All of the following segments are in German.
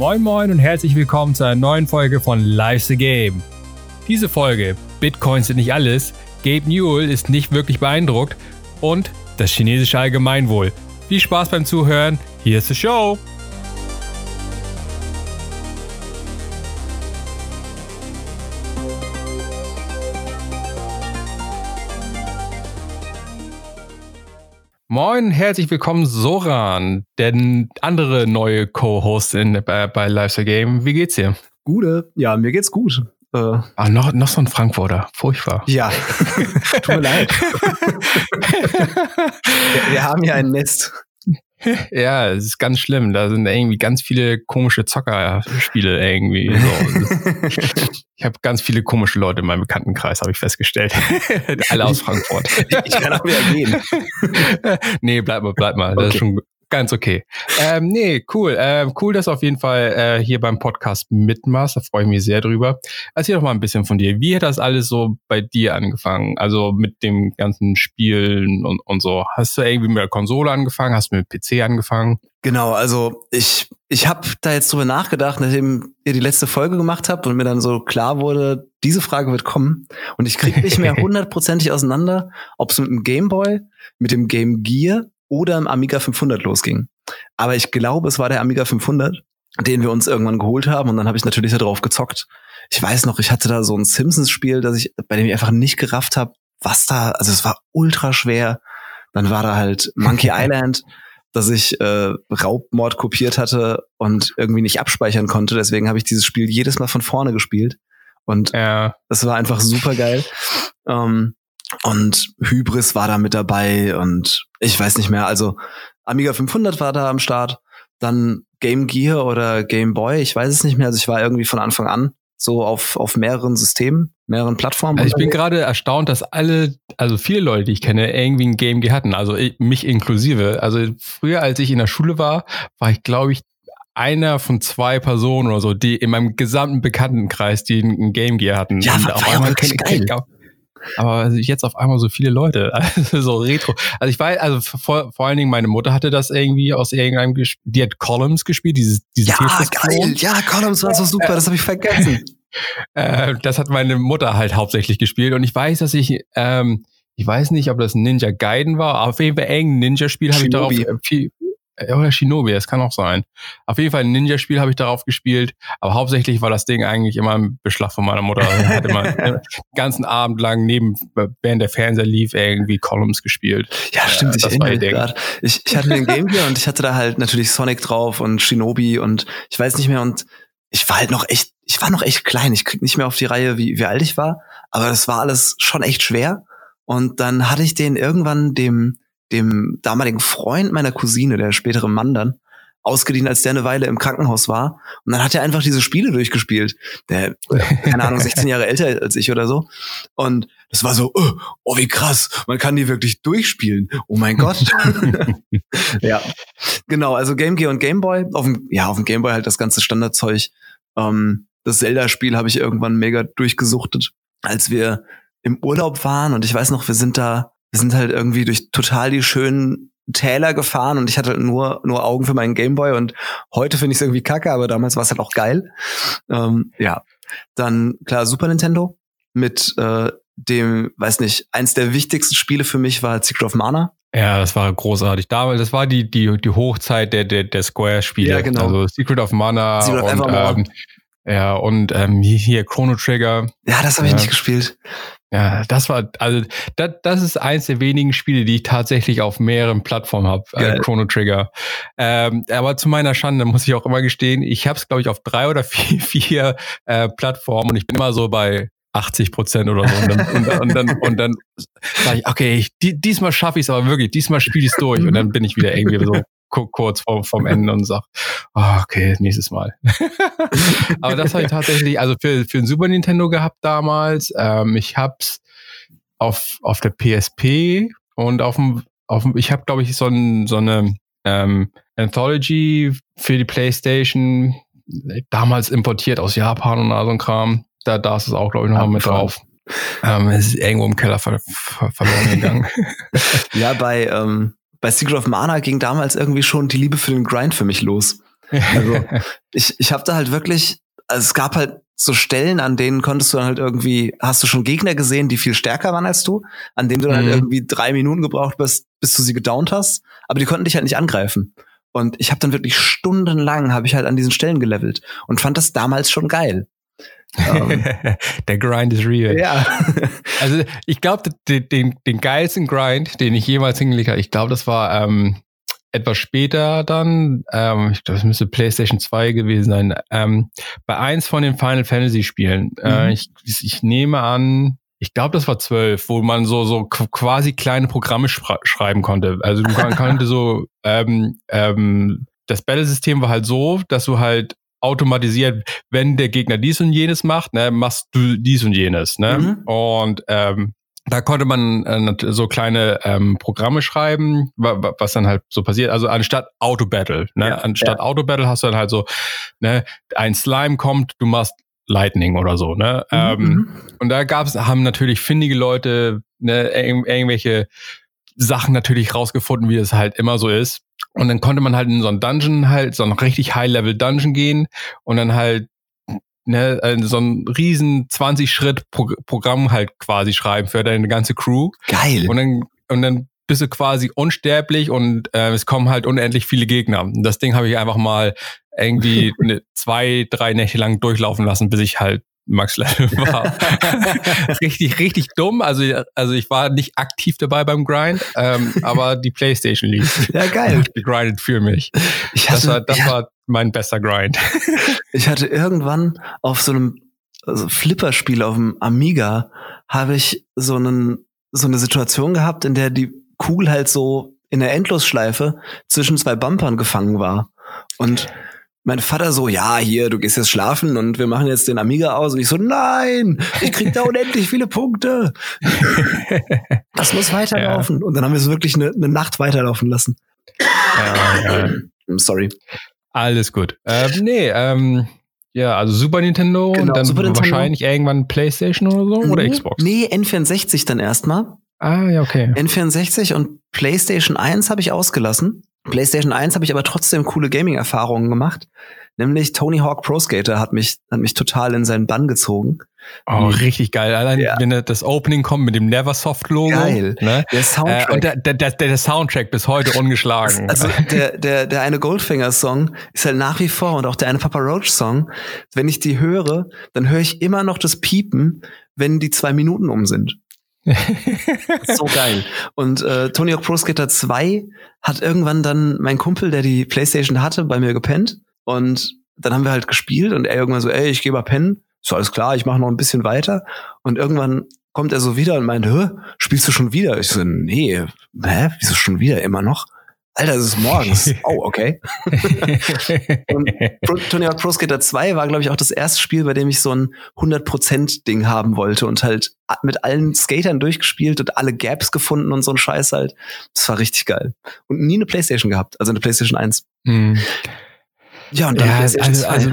Moin Moin und herzlich willkommen zu einer neuen Folge von Life's the Game. Diese Folge, Bitcoins sind nicht alles, Gabe Newell ist nicht wirklich beeindruckt und das chinesische Allgemeinwohl. Viel Spaß beim Zuhören, hier ist die Show! Moin, herzlich willkommen Soran, der andere neue Co-Host bei, bei Lifestyle Game. Wie geht's dir? Gute, ja, mir geht's gut. Äh, ah, noch, noch so ein Frankfurter. Furchtbar. Ja, tut mir leid. wir, wir haben hier ein Nest. Ja, es ist ganz schlimm. Da sind irgendwie ganz viele komische Zockerspiele irgendwie. So. ich habe ganz viele komische Leute in meinem Bekanntenkreis, habe ich festgestellt. Alle aus Frankfurt. ich kann auch wieder gehen. nee, bleib mal, bleib mal. Das okay. ist schon Ganz okay. Ähm, nee, cool. Ähm, cool, dass du auf jeden Fall äh, hier beim Podcast mitmachst. Da freue ich mich sehr drüber. Erzähl doch mal ein bisschen von dir. Wie hat das alles so bei dir angefangen? Also mit dem ganzen Spielen und, und so. Hast du irgendwie mit der Konsole angefangen? Hast du mit dem PC angefangen? Genau, also ich, ich habe da jetzt drüber nachgedacht, nachdem ihr die letzte Folge gemacht habt und mir dann so klar wurde, diese Frage wird kommen. Und ich kriege nicht mehr hundertprozentig auseinander, ob es mit dem Gameboy, mit dem Game Gear oder im Amiga 500 losging. Aber ich glaube, es war der Amiga 500, den wir uns irgendwann geholt haben und dann habe ich natürlich darauf gezockt. Ich weiß noch, ich hatte da so ein Simpsons-Spiel, dass ich, bei dem ich einfach nicht gerafft habe, was da, also es war ultra schwer. Dann war da halt Monkey Island, dass ich äh, Raubmord kopiert hatte und irgendwie nicht abspeichern konnte. Deswegen habe ich dieses Spiel jedes Mal von vorne gespielt. Und ja. das war einfach super geil. Ähm, und Hybris war da mit dabei und ich weiß nicht mehr. Also Amiga 500 war da am Start. Dann Game Gear oder Game Boy, ich weiß es nicht mehr. Also ich war irgendwie von Anfang an so auf, auf mehreren Systemen, mehreren Plattformen. Also ich bin gerade erstaunt, dass alle, also viele Leute, die ich kenne, irgendwie ein Game Gear hatten. Also ich, mich inklusive. Also früher, als ich in der Schule war, war ich, glaube ich, einer von zwei Personen oder so, die in meinem gesamten Bekanntenkreis, die ein Game Gear hatten. Ja, war, war ja wirklich geil. Aber jetzt auf einmal so viele Leute, also so Retro. Also ich weiß, also vor, vor allen Dingen meine Mutter hatte das irgendwie aus irgendeinem, die hat Columns gespielt, dieses, dieses Ja, geil, ja, Columns war so super, das habe ich vergessen. äh, das hat meine Mutter halt hauptsächlich gespielt und ich weiß, dass ich, ähm, ich weiß nicht, ob das Ninja Gaiden war, auf jeden Fall irgendein Ninja-Spiel habe ich darauf viel, äh, oder Shinobi, das kann auch sein. Auf jeden Fall ein Ninja-Spiel habe ich darauf gespielt, aber hauptsächlich war das Ding eigentlich immer im Beschlag von meiner Mutter. Ich hatte immer den ganzen Abend lang neben, während der Fernseher lief, irgendwie Columns gespielt. Ja, stimmt, ich erinnere mich gerade. Ich, ich hatte den Game Gear und ich hatte da halt natürlich Sonic drauf und Shinobi und ich weiß nicht mehr und ich war halt noch echt, ich war noch echt klein. Ich krieg nicht mehr auf die Reihe, wie, wie alt ich war, aber das war alles schon echt schwer. Und dann hatte ich den irgendwann dem, dem damaligen Freund meiner Cousine, der spätere Mann dann, ausgeliehen, als der eine Weile im Krankenhaus war. Und dann hat er einfach diese Spiele durchgespielt. Der, keine Ahnung, 16 Jahre älter als ich oder so. Und das war so, oh, oh, wie krass, man kann die wirklich durchspielen. Oh mein Gott. ja, genau, also Game Gear und Game Boy. Auf dem, ja, auf dem Game Boy halt das ganze Standardzeug. Ähm, das Zelda-Spiel habe ich irgendwann mega durchgesuchtet, als wir im Urlaub waren. Und ich weiß noch, wir sind da wir sind halt irgendwie durch total die schönen Täler gefahren und ich hatte halt nur, nur Augen für meinen Gameboy und heute finde ich es irgendwie kacke, aber damals war es halt auch geil. Ähm, ja. Dann, klar, Super Nintendo mit äh, dem, weiß nicht, eins der wichtigsten Spiele für mich war Secret of Mana. Ja, das war großartig. Damals, das war die, die, die Hochzeit der, der, der Square-Spiele. Ja, genau. Also Secret of Mana Secret und, of ähm, ja, und ähm, hier Chrono Trigger. Ja, das habe ich nicht gespielt. Ja, das war, also das, das ist eins der wenigen Spiele, die ich tatsächlich auf mehreren Plattformen habe, äh, Chrono Trigger. Ähm, aber zu meiner Schande muss ich auch immer gestehen, ich habe es, glaube ich, auf drei oder vier, vier äh, Plattformen und ich bin immer so bei 80 Prozent oder so. Und dann, und dann, und dann, und dann sage ich, okay, ich, die, diesmal schaffe ich es aber wirklich, diesmal spiele ich es durch. Und dann bin ich wieder irgendwie so kurz vorm, vorm Ende und sag, oh, okay, nächstes Mal. Aber das habe ich tatsächlich, also für, für ein Super Nintendo gehabt damals. Ähm, ich hab's auf, auf der PSP und auf dem, auf dem ich habe, glaube ich, so, ein, so eine ähm, Anthology für die PlayStation damals importiert aus Japan und all so ein Kram. Da, da ist es auch, glaube ich, noch mit drauf. Ähm, es ist irgendwo im Keller ver ver verloren gegangen. ja, bei ähm, bei Secret of Mana ging damals irgendwie schon die Liebe für den Grind für mich los. Also ich, ich habe da halt wirklich, also es gab halt so Stellen, an denen konntest du dann halt irgendwie, hast du schon Gegner gesehen, die viel stärker waren als du, an denen du dann halt mhm. halt irgendwie drei Minuten gebraucht bist, bis du sie gedownt hast, aber die konnten dich halt nicht angreifen. Und ich habe dann wirklich stundenlang habe ich halt an diesen Stellen gelevelt und fand das damals schon geil. Um, der Grind ist real. Ja. also ich glaube, den, den, den geilsten Grind, den ich jemals hingelegt habe, ich glaube, das war ähm, etwas später dann, ähm, ich glaube, es müsste PlayStation 2 gewesen sein, ähm, bei eins von den Final Fantasy Spielen. Äh, mhm. Äh, ich, ich nehme an, ich glaube, das war zwölf, wo man so so quasi kleine Programme schreiben konnte. Also du konnte so ähm, ähm, das Battle-System war halt so, dass du halt automatisiert, wenn der Gegner dies und jenes macht, ne, machst du dies und jenes, ne? Mhm. Und ähm, da konnte man äh, so kleine ähm, Programme schreiben, was dann halt so passiert. Also anstatt Auto-Battle, ne? Ja, anstatt ja. Auto-Battle hast du dann halt so, ne, ein Slime kommt, du machst Lightning oder so, ne? Mhm. Ähm, mhm. und da gab's, haben natürlich findige Leute, ne, irg irgendwelche Sachen natürlich rausgefunden, wie es halt immer so ist. Und dann konnte man halt in so einen Dungeon halt, so einen richtig High-Level-Dungeon gehen und dann halt ne, äh, so ein riesen 20-Schritt-Programm halt quasi schreiben für deine ganze Crew. Geil. Und dann, und dann bist du quasi unsterblich und äh, es kommen halt unendlich viele Gegner. Und das Ding habe ich einfach mal irgendwie ne, zwei, drei Nächte lang durchlaufen lassen, bis ich halt Max Level war. richtig, richtig dumm. Also, also ich war nicht aktiv dabei beim Grind, ähm, aber die Playstation lief. Ja, geil. Gegrindet für mich. Ich hatte, das war, das ja, war mein bester Grind. ich hatte irgendwann auf so einem also Flipperspiel auf dem Amiga habe ich so einen so eine Situation gehabt, in der die Kugel halt so in der Endlosschleife zwischen zwei Bumpern gefangen war. Und mein Vater so, ja, hier, du gehst jetzt schlafen und wir machen jetzt den Amiga aus. Und ich so, nein, ich krieg da unendlich viele Punkte. das muss weiterlaufen. Ja. Und dann haben wir es wirklich eine, eine Nacht weiterlaufen lassen. Ja, ja. Sorry. Alles gut. Ähm, nee, ähm, ja, also Super Nintendo genau, und dann Super wahrscheinlich Nintendo. irgendwann PlayStation oder so nee, oder Xbox? Nee, N64 dann erstmal. Ah, ja, okay. N64 und PlayStation 1 habe ich ausgelassen. PlayStation 1 habe ich aber trotzdem coole Gaming-Erfahrungen gemacht. Nämlich Tony Hawk Pro Skater hat mich, hat mich total in seinen Bann gezogen. Oh, richtig geil. Allein, ja. wenn das Opening kommt mit dem Neversoft-Logo. Geil. Ne? Der Soundtrack. Äh, und der, der, der, der, Soundtrack bis heute ungeschlagen. Also der, der, der eine Goldfinger-Song ist halt nach wie vor und auch der eine Papa Roach-Song. Wenn ich die höre, dann höre ich immer noch das Piepen, wenn die zwei Minuten um sind so geil. Und äh, Tony Hawk Pro Skater 2 hat irgendwann dann mein Kumpel, der die Playstation hatte, bei mir gepennt. Und dann haben wir halt gespielt und er irgendwann so, ey, ich geh mal pennen. So, alles klar, ich mache noch ein bisschen weiter. Und irgendwann kommt er so wieder und meint, hä, spielst du schon wieder? Ich so, nee, hä, wieso schon wieder immer noch? Alter, es ist morgens. Oh, okay. und Tony Hawk Pro Skater 2 war, glaube ich, auch das erste Spiel, bei dem ich so ein 100%-Ding haben wollte und halt mit allen Skatern durchgespielt und alle Gaps gefunden und so ein Scheiß halt. Das war richtig geil. Und nie eine Playstation gehabt, also eine Playstation 1. Hm. Ja, und dann ja, Playstation also, 2. Also,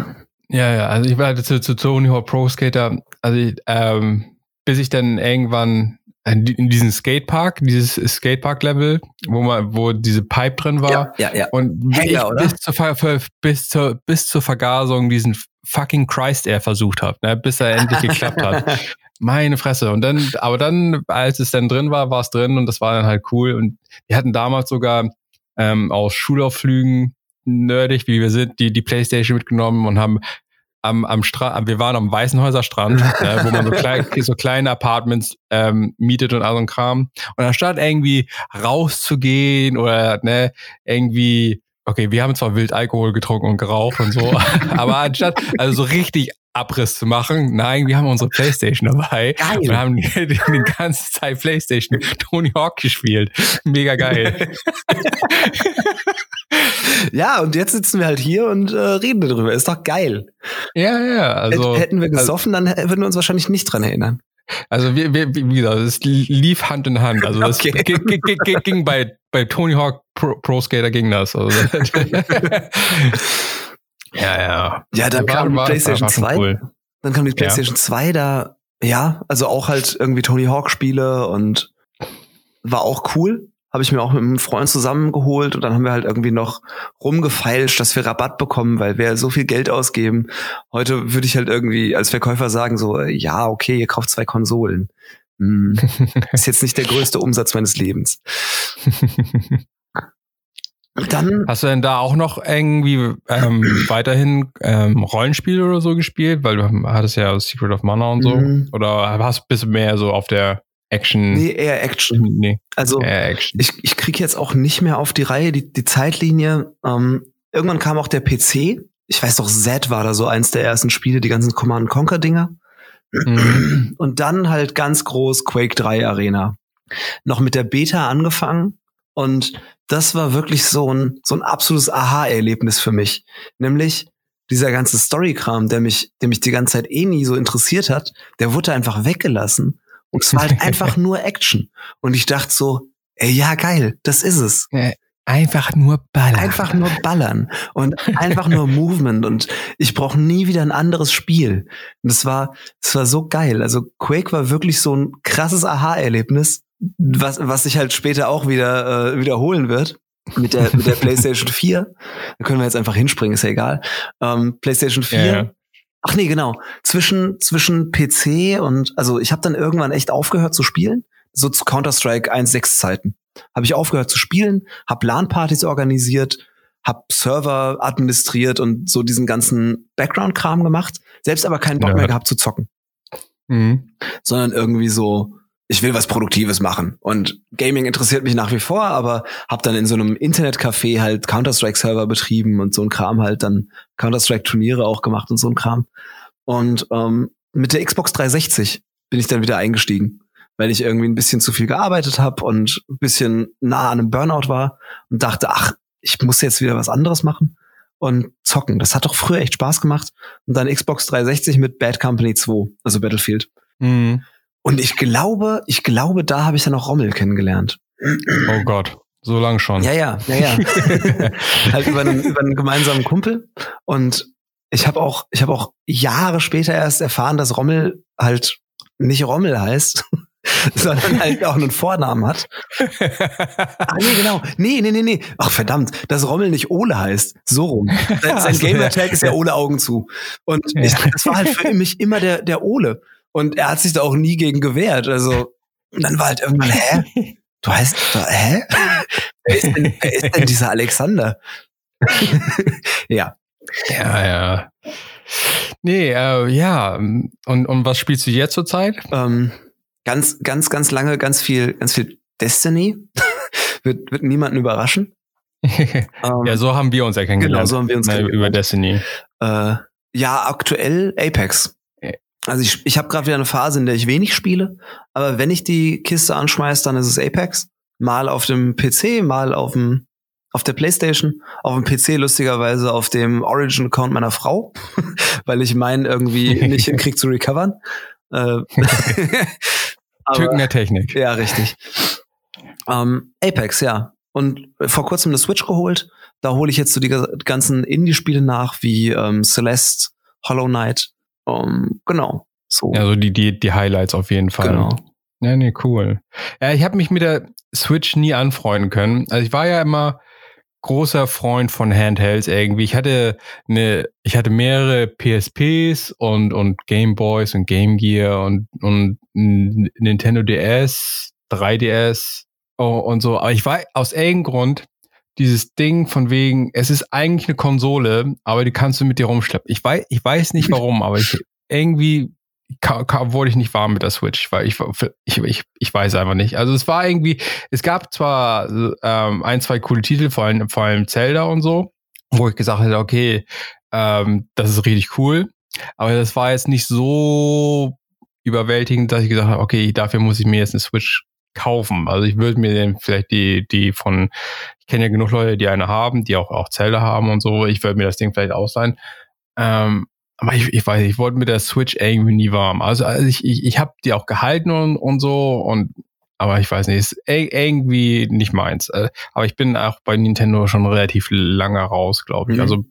ja, ja, also ich war zu, zu Tony Hawk Pro Skater, also ich, ähm, bis ich dann irgendwann in diesem Skatepark, dieses Skatepark-Level, wo man, wo diese Pipe drin war. Ja, ja, ja. Und Hänger, bis, zur, bis, zur, bis zur Vergasung diesen fucking Christ Air versucht hat, ne, bis er endlich geklappt hat. Meine Fresse. Und dann, aber dann, als es dann drin war, war es drin und das war dann halt cool. Und wir hatten damals sogar ähm, aus Schulauflügen nerdig, wie wir sind, die, die Playstation mitgenommen und haben am, am Strand, wir waren am Weißenhäuser Strand, äh, wo man so, klein, so kleine Apartments ähm, mietet und all so ein Kram. Und anstatt irgendwie rauszugehen oder ne, irgendwie, okay, wir haben zwar wild Alkohol getrunken und geraucht und so, aber anstatt, also so richtig Abriss zu machen. Nein, wir haben unsere Playstation dabei. Geil. Wir haben die, die, die ganze Zeit Playstation Tony Hawk gespielt. Mega geil. ja, und jetzt sitzen wir halt hier und äh, reden darüber. Ist doch geil. Ja, ja. Also, Hätten wir gesoffen, also, dann würden wir uns wahrscheinlich nicht dran erinnern. Also wir, wir, wie gesagt, es lief Hand in Hand. Also das okay. ging, ging bei, bei Tony Hawk Pro, Pro Skater ging das. Also Ja, ja. Ja, dann kam die PlayStation 2. Cool. Dann kam die PlayStation ja. 2, da, ja, also auch halt irgendwie Tony Hawk Spiele und war auch cool. habe ich mir auch mit einem Freund zusammengeholt und dann haben wir halt irgendwie noch rumgefeilscht, dass wir Rabatt bekommen, weil wir so viel Geld ausgeben. Heute würde ich halt irgendwie als Verkäufer sagen so, ja, okay, ihr kauft zwei Konsolen. Hm, ist jetzt nicht der größte Umsatz meines Lebens. Dann Hast du denn da auch noch irgendwie ähm, weiterhin ähm, Rollenspiele oder so gespielt? Weil du hattest ja Secret of Mana und so. Mhm. Oder hast bist du mehr so auf der Action? Nee, eher Action. Nee, also eher Action. ich, ich kriege jetzt auch nicht mehr auf die Reihe, die, die Zeitlinie. Ähm, irgendwann kam auch der PC. Ich weiß doch, Z war da so eins der ersten Spiele, die ganzen Command Conquer Dinger. Mhm. Und dann halt ganz groß Quake 3 Arena. Noch mit der Beta angefangen und das war wirklich so ein, so ein absolutes Aha-Erlebnis für mich. Nämlich dieser ganze Story-Kram, der mich, der mich die ganze Zeit eh nie so interessiert hat, der wurde einfach weggelassen. Und es war halt einfach nur Action. Und ich dachte so, ey, ja, geil, das ist es. Einfach nur ballern. Einfach nur ballern und einfach nur Movement und ich brauche nie wieder ein anderes Spiel. Und das war, das war so geil. Also Quake war wirklich so ein krasses Aha-Erlebnis was, was sich halt später auch wieder äh, wiederholen wird mit der, mit der PlayStation 4. Da können wir jetzt einfach hinspringen, ist ja egal. Ähm, PlayStation 4. Ja, Ach nee, genau. Zwischen, zwischen PC und, also ich habe dann irgendwann echt aufgehört zu spielen. So zu Counter-Strike 1.6 Zeiten. Habe ich aufgehört zu spielen, habe LAN-Partys organisiert, habe Server administriert und so diesen ganzen Background-Kram gemacht. Selbst aber keinen Bock ja. mehr gehabt zu zocken. Mhm. Sondern irgendwie so, ich will was Produktives machen. Und Gaming interessiert mich nach wie vor, aber habe dann in so einem Internetcafé halt Counter-Strike-Server betrieben und so ein Kram halt dann Counter-Strike-Turniere auch gemacht und so ein Kram. Und ähm, mit der Xbox 360 bin ich dann wieder eingestiegen, weil ich irgendwie ein bisschen zu viel gearbeitet habe und ein bisschen nah an einem Burnout war und dachte, ach, ich muss jetzt wieder was anderes machen und zocken. Das hat doch früher echt Spaß gemacht. Und dann Xbox 360 mit Bad Company 2, also Battlefield. Mhm. Und ich glaube, ich glaube, da habe ich dann auch Rommel kennengelernt. Oh Gott. So lang schon. Ja, ja, ja, ja. halt über einen, über einen gemeinsamen Kumpel. Und ich habe auch, ich habe auch Jahre später erst erfahren, dass Rommel halt nicht Rommel heißt, sondern halt auch einen Vornamen hat. ah, nee, genau. Nee, nee, nee, nee. Ach, verdammt, dass Rommel nicht Ole heißt. So rum. Sein, sein Gamertag ist ja Ole Augen zu. Und ich, das war halt für mich immer der, der Ole. Und er hat sich da auch nie gegen gewehrt. Also, und dann war halt irgendwann, hä? Du heißt, hä? wer, ist denn, wer ist denn dieser Alexander? ja. Ja, ja. Nee, äh, ja. Und, und was spielst du jetzt zurzeit? Ähm, ganz, ganz, ganz lange, ganz viel, ganz viel Destiny. wird, wird niemanden überraschen. ähm, ja, so haben wir uns ja kennengelernt. Genau, so haben wir uns kennengelernt. Über Destiny. Äh, ja, aktuell Apex. Also ich, ich habe gerade wieder eine Phase, in der ich wenig spiele, aber wenn ich die Kiste anschmeiße, dann ist es Apex. Mal auf dem PC, mal auf dem auf der Playstation, auf dem PC lustigerweise auf dem Origin-Account meiner Frau, weil ich meinen irgendwie nicht hinkrieg zu recovern. Äh, Tücken der Technik. Ja, richtig. Ähm, Apex, ja. Und vor kurzem eine Switch geholt. Da hole ich jetzt so die ganzen Indie-Spiele nach, wie ähm, Celeste, Hollow Knight, ähm, genau. So. Ja, so die, die, die Highlights auf jeden Fall. Genau. Ja, nee, cool. Ja, ich habe mich mit der Switch nie anfreunden können. Also ich war ja immer großer Freund von Handhelds irgendwie. Ich hatte eine, ich hatte mehrere PSPs und, und Game Boys und Game Gear und, und Nintendo DS, 3DS und so. Aber ich war aus irgendeinem Grund dieses Ding von wegen, es ist eigentlich eine Konsole, aber die kannst du mit dir rumschleppen. Ich weiß, ich weiß nicht warum, aber ich irgendwie wurde ich nicht warm mit der Switch, weil ich, ich, ich, ich weiß einfach nicht. Also es war irgendwie, es gab zwar ähm, ein, zwei coole Titel, vor allem, vor allem Zelda und so, wo ich gesagt hätte, okay, ähm, das ist richtig cool, aber das war jetzt nicht so überwältigend, dass ich gesagt habe, okay, dafür muss ich mir jetzt eine Switch kaufen. Also ich würde mir den vielleicht die, die von, ich kenne ja genug Leute, die eine haben, die auch, auch Zelle haben und so. Ich würde mir das Ding vielleicht ausleihen. Ähm, aber ich, ich weiß, ich wollte mit der Switch irgendwie nie warm. Also, also ich, ich, ich habe die auch gehalten und, und so und aber ich weiß nicht, ist irgendwie nicht meins. Äh, aber ich bin auch bei Nintendo schon relativ lange raus, glaube ich. Mhm. Also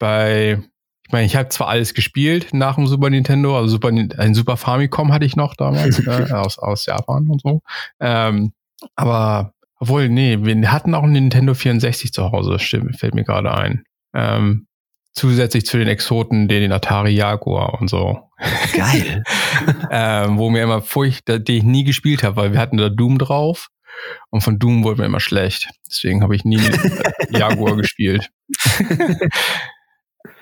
bei ich meine, ich habe zwar alles gespielt nach dem Super Nintendo, also Super, ein Super Famicom hatte ich noch damals äh, aus, aus Japan und so. Ähm, aber Obwohl, nee, wir hatten auch einen Nintendo 64 zu Hause, stimmt, fällt mir gerade ein. Ähm, zusätzlich zu den Exoten, den, den Atari Jaguar und so. Geil. ähm, wo mir immer furcht, den ich nie gespielt habe, weil wir hatten da Doom drauf und von Doom wurde mir immer schlecht. Deswegen habe ich nie Jaguar gespielt.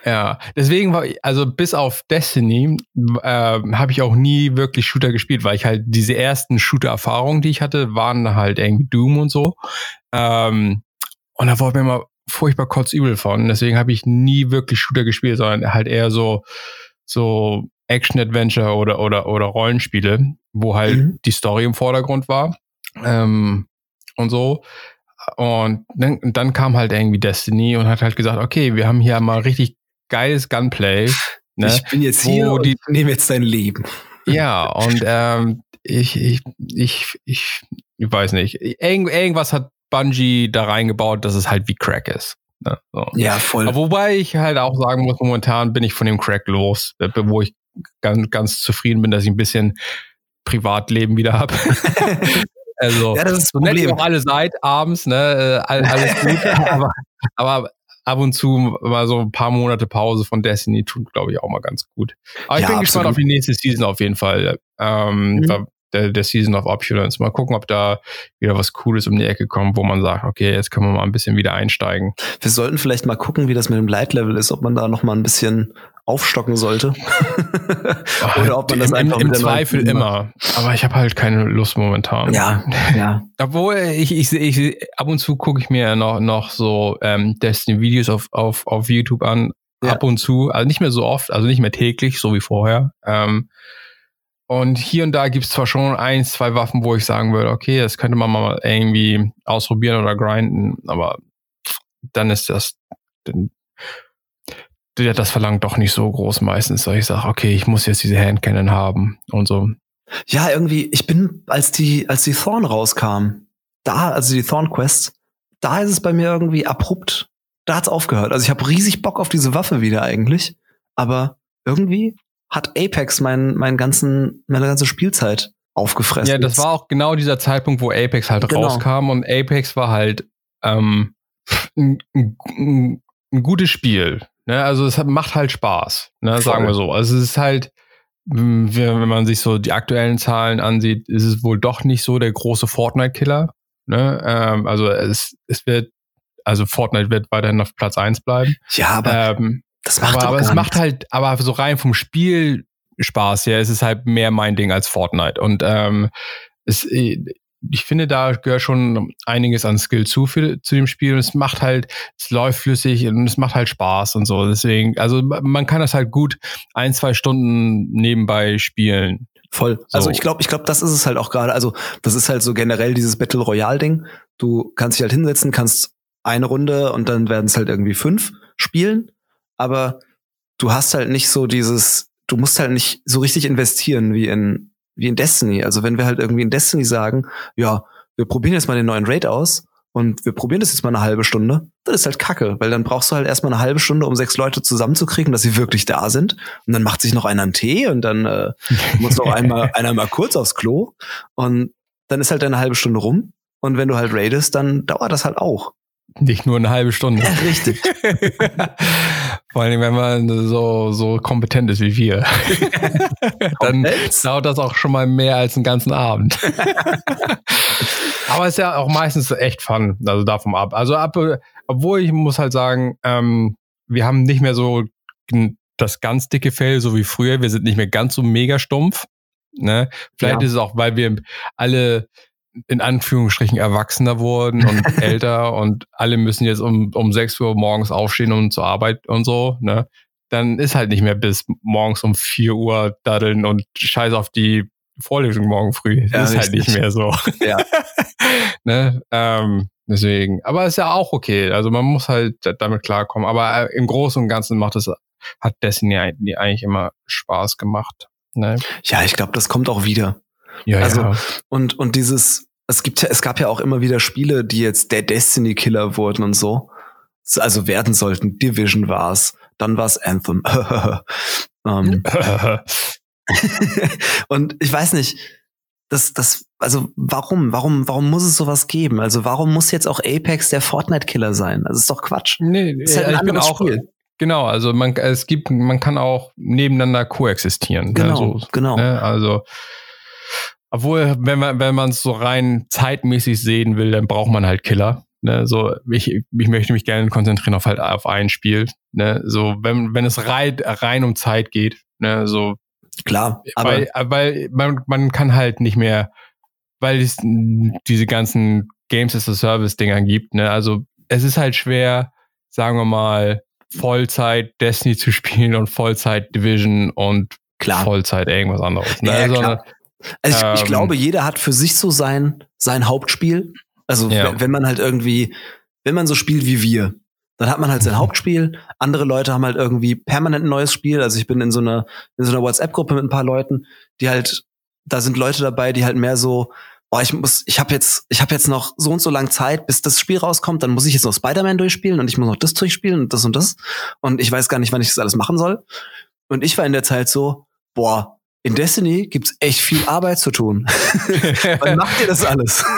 Ja, deswegen war ich, also bis auf Destiny äh, habe ich auch nie wirklich Shooter gespielt, weil ich halt diese ersten Shooter-Erfahrungen, die ich hatte, waren halt irgendwie Doom und so. Ähm, und da wurde mir immer furchtbar kotzübel von. Deswegen habe ich nie wirklich Shooter gespielt, sondern halt eher so, so Action-Adventure oder, oder, oder Rollenspiele, wo halt mhm. die Story im Vordergrund war. Ähm, und so. Und dann, dann kam halt irgendwie Destiny und hat halt gesagt, okay, wir haben hier mal richtig geiles Gunplay. Ne, ich bin jetzt hier und die, nehme jetzt dein Leben. Ja, und ähm, ich, ich, ich, ich, ich weiß nicht. Irgend, irgendwas hat Bungie da reingebaut, dass es halt wie Crack ist. Ne? So. Ja, voll. Aber wobei ich halt auch sagen muss, momentan bin ich von dem Crack los, wo ich ganz, ganz zufrieden bin, dass ich ein bisschen Privatleben wieder habe. also, ja, das ist so nett ihr auch alle seid abends, ne, äh, alles gut, aber, aber ab und zu mal so ein paar Monate Pause von Destiny tut, glaube ich, auch mal ganz gut. Aber ich bin absolut. gespannt auf die nächste Season auf jeden Fall. Ähm, mhm der, der Season of Opulence. Mal gucken, ob da wieder was Cooles um die Ecke kommt, wo man sagt, okay, jetzt können wir mal ein bisschen wieder einsteigen. Wir sollten vielleicht mal gucken, wie das mit dem Light Level ist, ob man da noch mal ein bisschen aufstocken sollte. Oder ob man das Im, einfach im, im Zweifel immer. Aber ich habe halt keine Lust momentan. Ja, ja. Obwohl ich, ich, ich ab und zu gucke ich mir noch noch so ähm, Destiny Videos auf auf auf YouTube an. Ja. Ab und zu, also nicht mehr so oft, also nicht mehr täglich, so wie vorher. Ähm, und hier und da gibt es zwar schon ein, zwei Waffen, wo ich sagen würde, okay, das könnte man mal irgendwie ausprobieren oder grinden, aber dann ist das, das verlangt doch nicht so groß meistens, weil ich sage, okay, ich muss jetzt diese Handcannon haben und so. Ja, irgendwie, ich bin, als die, als die Thorn rauskam, da, also die Thorn Quest, da ist es bei mir irgendwie abrupt. Da hat's aufgehört. Also ich habe riesig Bock auf diese Waffe wieder eigentlich, aber irgendwie hat Apex mein, mein ganzen, meine ganze Spielzeit aufgefressen. Ja, das war auch genau dieser Zeitpunkt, wo Apex halt genau. rauskam und Apex war halt ähm, ein, ein, ein gutes Spiel. Ne? Also es hat, macht halt Spaß, ne? sagen wir so. Also es ist halt, wenn man sich so die aktuellen Zahlen ansieht, ist es wohl doch nicht so der große Fortnite-Killer. Ne? Ähm, also es, es wird, also Fortnite wird weiterhin auf Platz eins bleiben. Ja, aber ähm, das macht aber, aber es macht halt, aber so rein vom Spiel Spaß her, es ist halt mehr mein Ding als Fortnite. Und ähm, es, ich finde, da gehört schon einiges an Skill zu für, zu dem Spiel. Und es macht halt, es läuft flüssig und es macht halt Spaß und so. Deswegen, also man kann das halt gut ein, zwei Stunden nebenbei spielen. Voll. So. Also ich glaube, ich glaube, das ist es halt auch gerade. Also das ist halt so generell dieses Battle Royale Ding. Du kannst dich halt hinsetzen, kannst eine Runde und dann werden es halt irgendwie fünf spielen aber du hast halt nicht so dieses, du musst halt nicht so richtig investieren wie in, wie in Destiny. Also wenn wir halt irgendwie in Destiny sagen, ja, wir probieren jetzt mal den neuen Raid aus und wir probieren das jetzt mal eine halbe Stunde, das ist halt kacke, weil dann brauchst du halt erstmal eine halbe Stunde, um sechs Leute zusammenzukriegen, dass sie wirklich da sind. Und dann macht sich noch einer einen Tee und dann äh, muss noch einmal einer mal kurz aufs Klo und dann ist halt eine halbe Stunde rum. Und wenn du halt raidest, dann dauert das halt auch. Nicht nur eine halbe Stunde. Ja, richtig. Vor allem, wenn man so, so kompetent ist wie wir. dann dauert das auch schon mal mehr als einen ganzen Abend. Aber es ist ja auch meistens echt fun, also davon ab. Also ab, obwohl ich muss halt sagen, ähm, wir haben nicht mehr so das ganz dicke Fell, so wie früher. Wir sind nicht mehr ganz so mega stumpf. Ne? Vielleicht ja. ist es auch, weil wir alle in Anführungsstrichen erwachsener wurden und älter und alle müssen jetzt um, um 6 Uhr morgens aufstehen und zur Arbeit und so, ne? Dann ist halt nicht mehr bis morgens um 4 Uhr daddeln und scheiß auf die Vorlesung morgen früh. Das ja, ist halt nicht mehr so. Ja. ne? ähm, deswegen. Aber ist ja auch okay. Also man muss halt damit klarkommen. Aber äh, im Großen und Ganzen macht es, hat Destiny eigentlich immer Spaß gemacht. Ne? Ja, ich glaube, das kommt auch wieder. Ja, also, ja. und, und dieses, es gibt ja, es gab ja auch immer wieder Spiele, die jetzt der Destiny Killer wurden und so. Also werden sollten. Division war's. Dann war's Anthem. um. Ähm. und ich weiß nicht, das, das, also warum, warum, warum muss es sowas geben? Also warum muss jetzt auch Apex der Fortnite-Killer sein? Das ist doch Quatsch. Nee, das ist halt ich bin auch, Spiel. genau, also man, es gibt, man kann auch nebeneinander koexistieren. Ne, genau, ne, so, genau. Ne, also, obwohl, wenn man, wenn man es so rein zeitmäßig sehen will, dann braucht man halt Killer. Ne, so, ich, ich möchte mich gerne konzentrieren auf halt auf ein Spiel. Ne, so, wenn, wenn es rein, rein um Zeit geht, ne, so, Klar, aber weil, weil man, man kann halt nicht mehr, weil es diese ganzen Games as a Service Dinger gibt, ne? Also es ist halt schwer, sagen wir mal, Vollzeit Destiny zu spielen und Vollzeit Division und klar. Vollzeit irgendwas anderes. Ne? Ja, also, klar. Also ich, ähm, ich, glaube, jeder hat für sich so sein, sein Hauptspiel. Also ja. wenn man halt irgendwie, wenn man so spielt wie wir, dann hat man halt sein Hauptspiel. Andere Leute haben halt irgendwie permanent ein neues Spiel. Also ich bin in so einer, in so einer WhatsApp-Gruppe mit ein paar Leuten, die halt, da sind Leute dabei, die halt mehr so, boah, ich muss, ich habe jetzt, ich habe jetzt noch so und so lang Zeit, bis das Spiel rauskommt, dann muss ich jetzt noch Spider-Man durchspielen und ich muss noch das durchspielen und das und das. Und ich weiß gar nicht, wann ich das alles machen soll. Und ich war in der Zeit so, boah, in Destiny gibt's echt viel Arbeit zu tun. wann macht ihr das alles?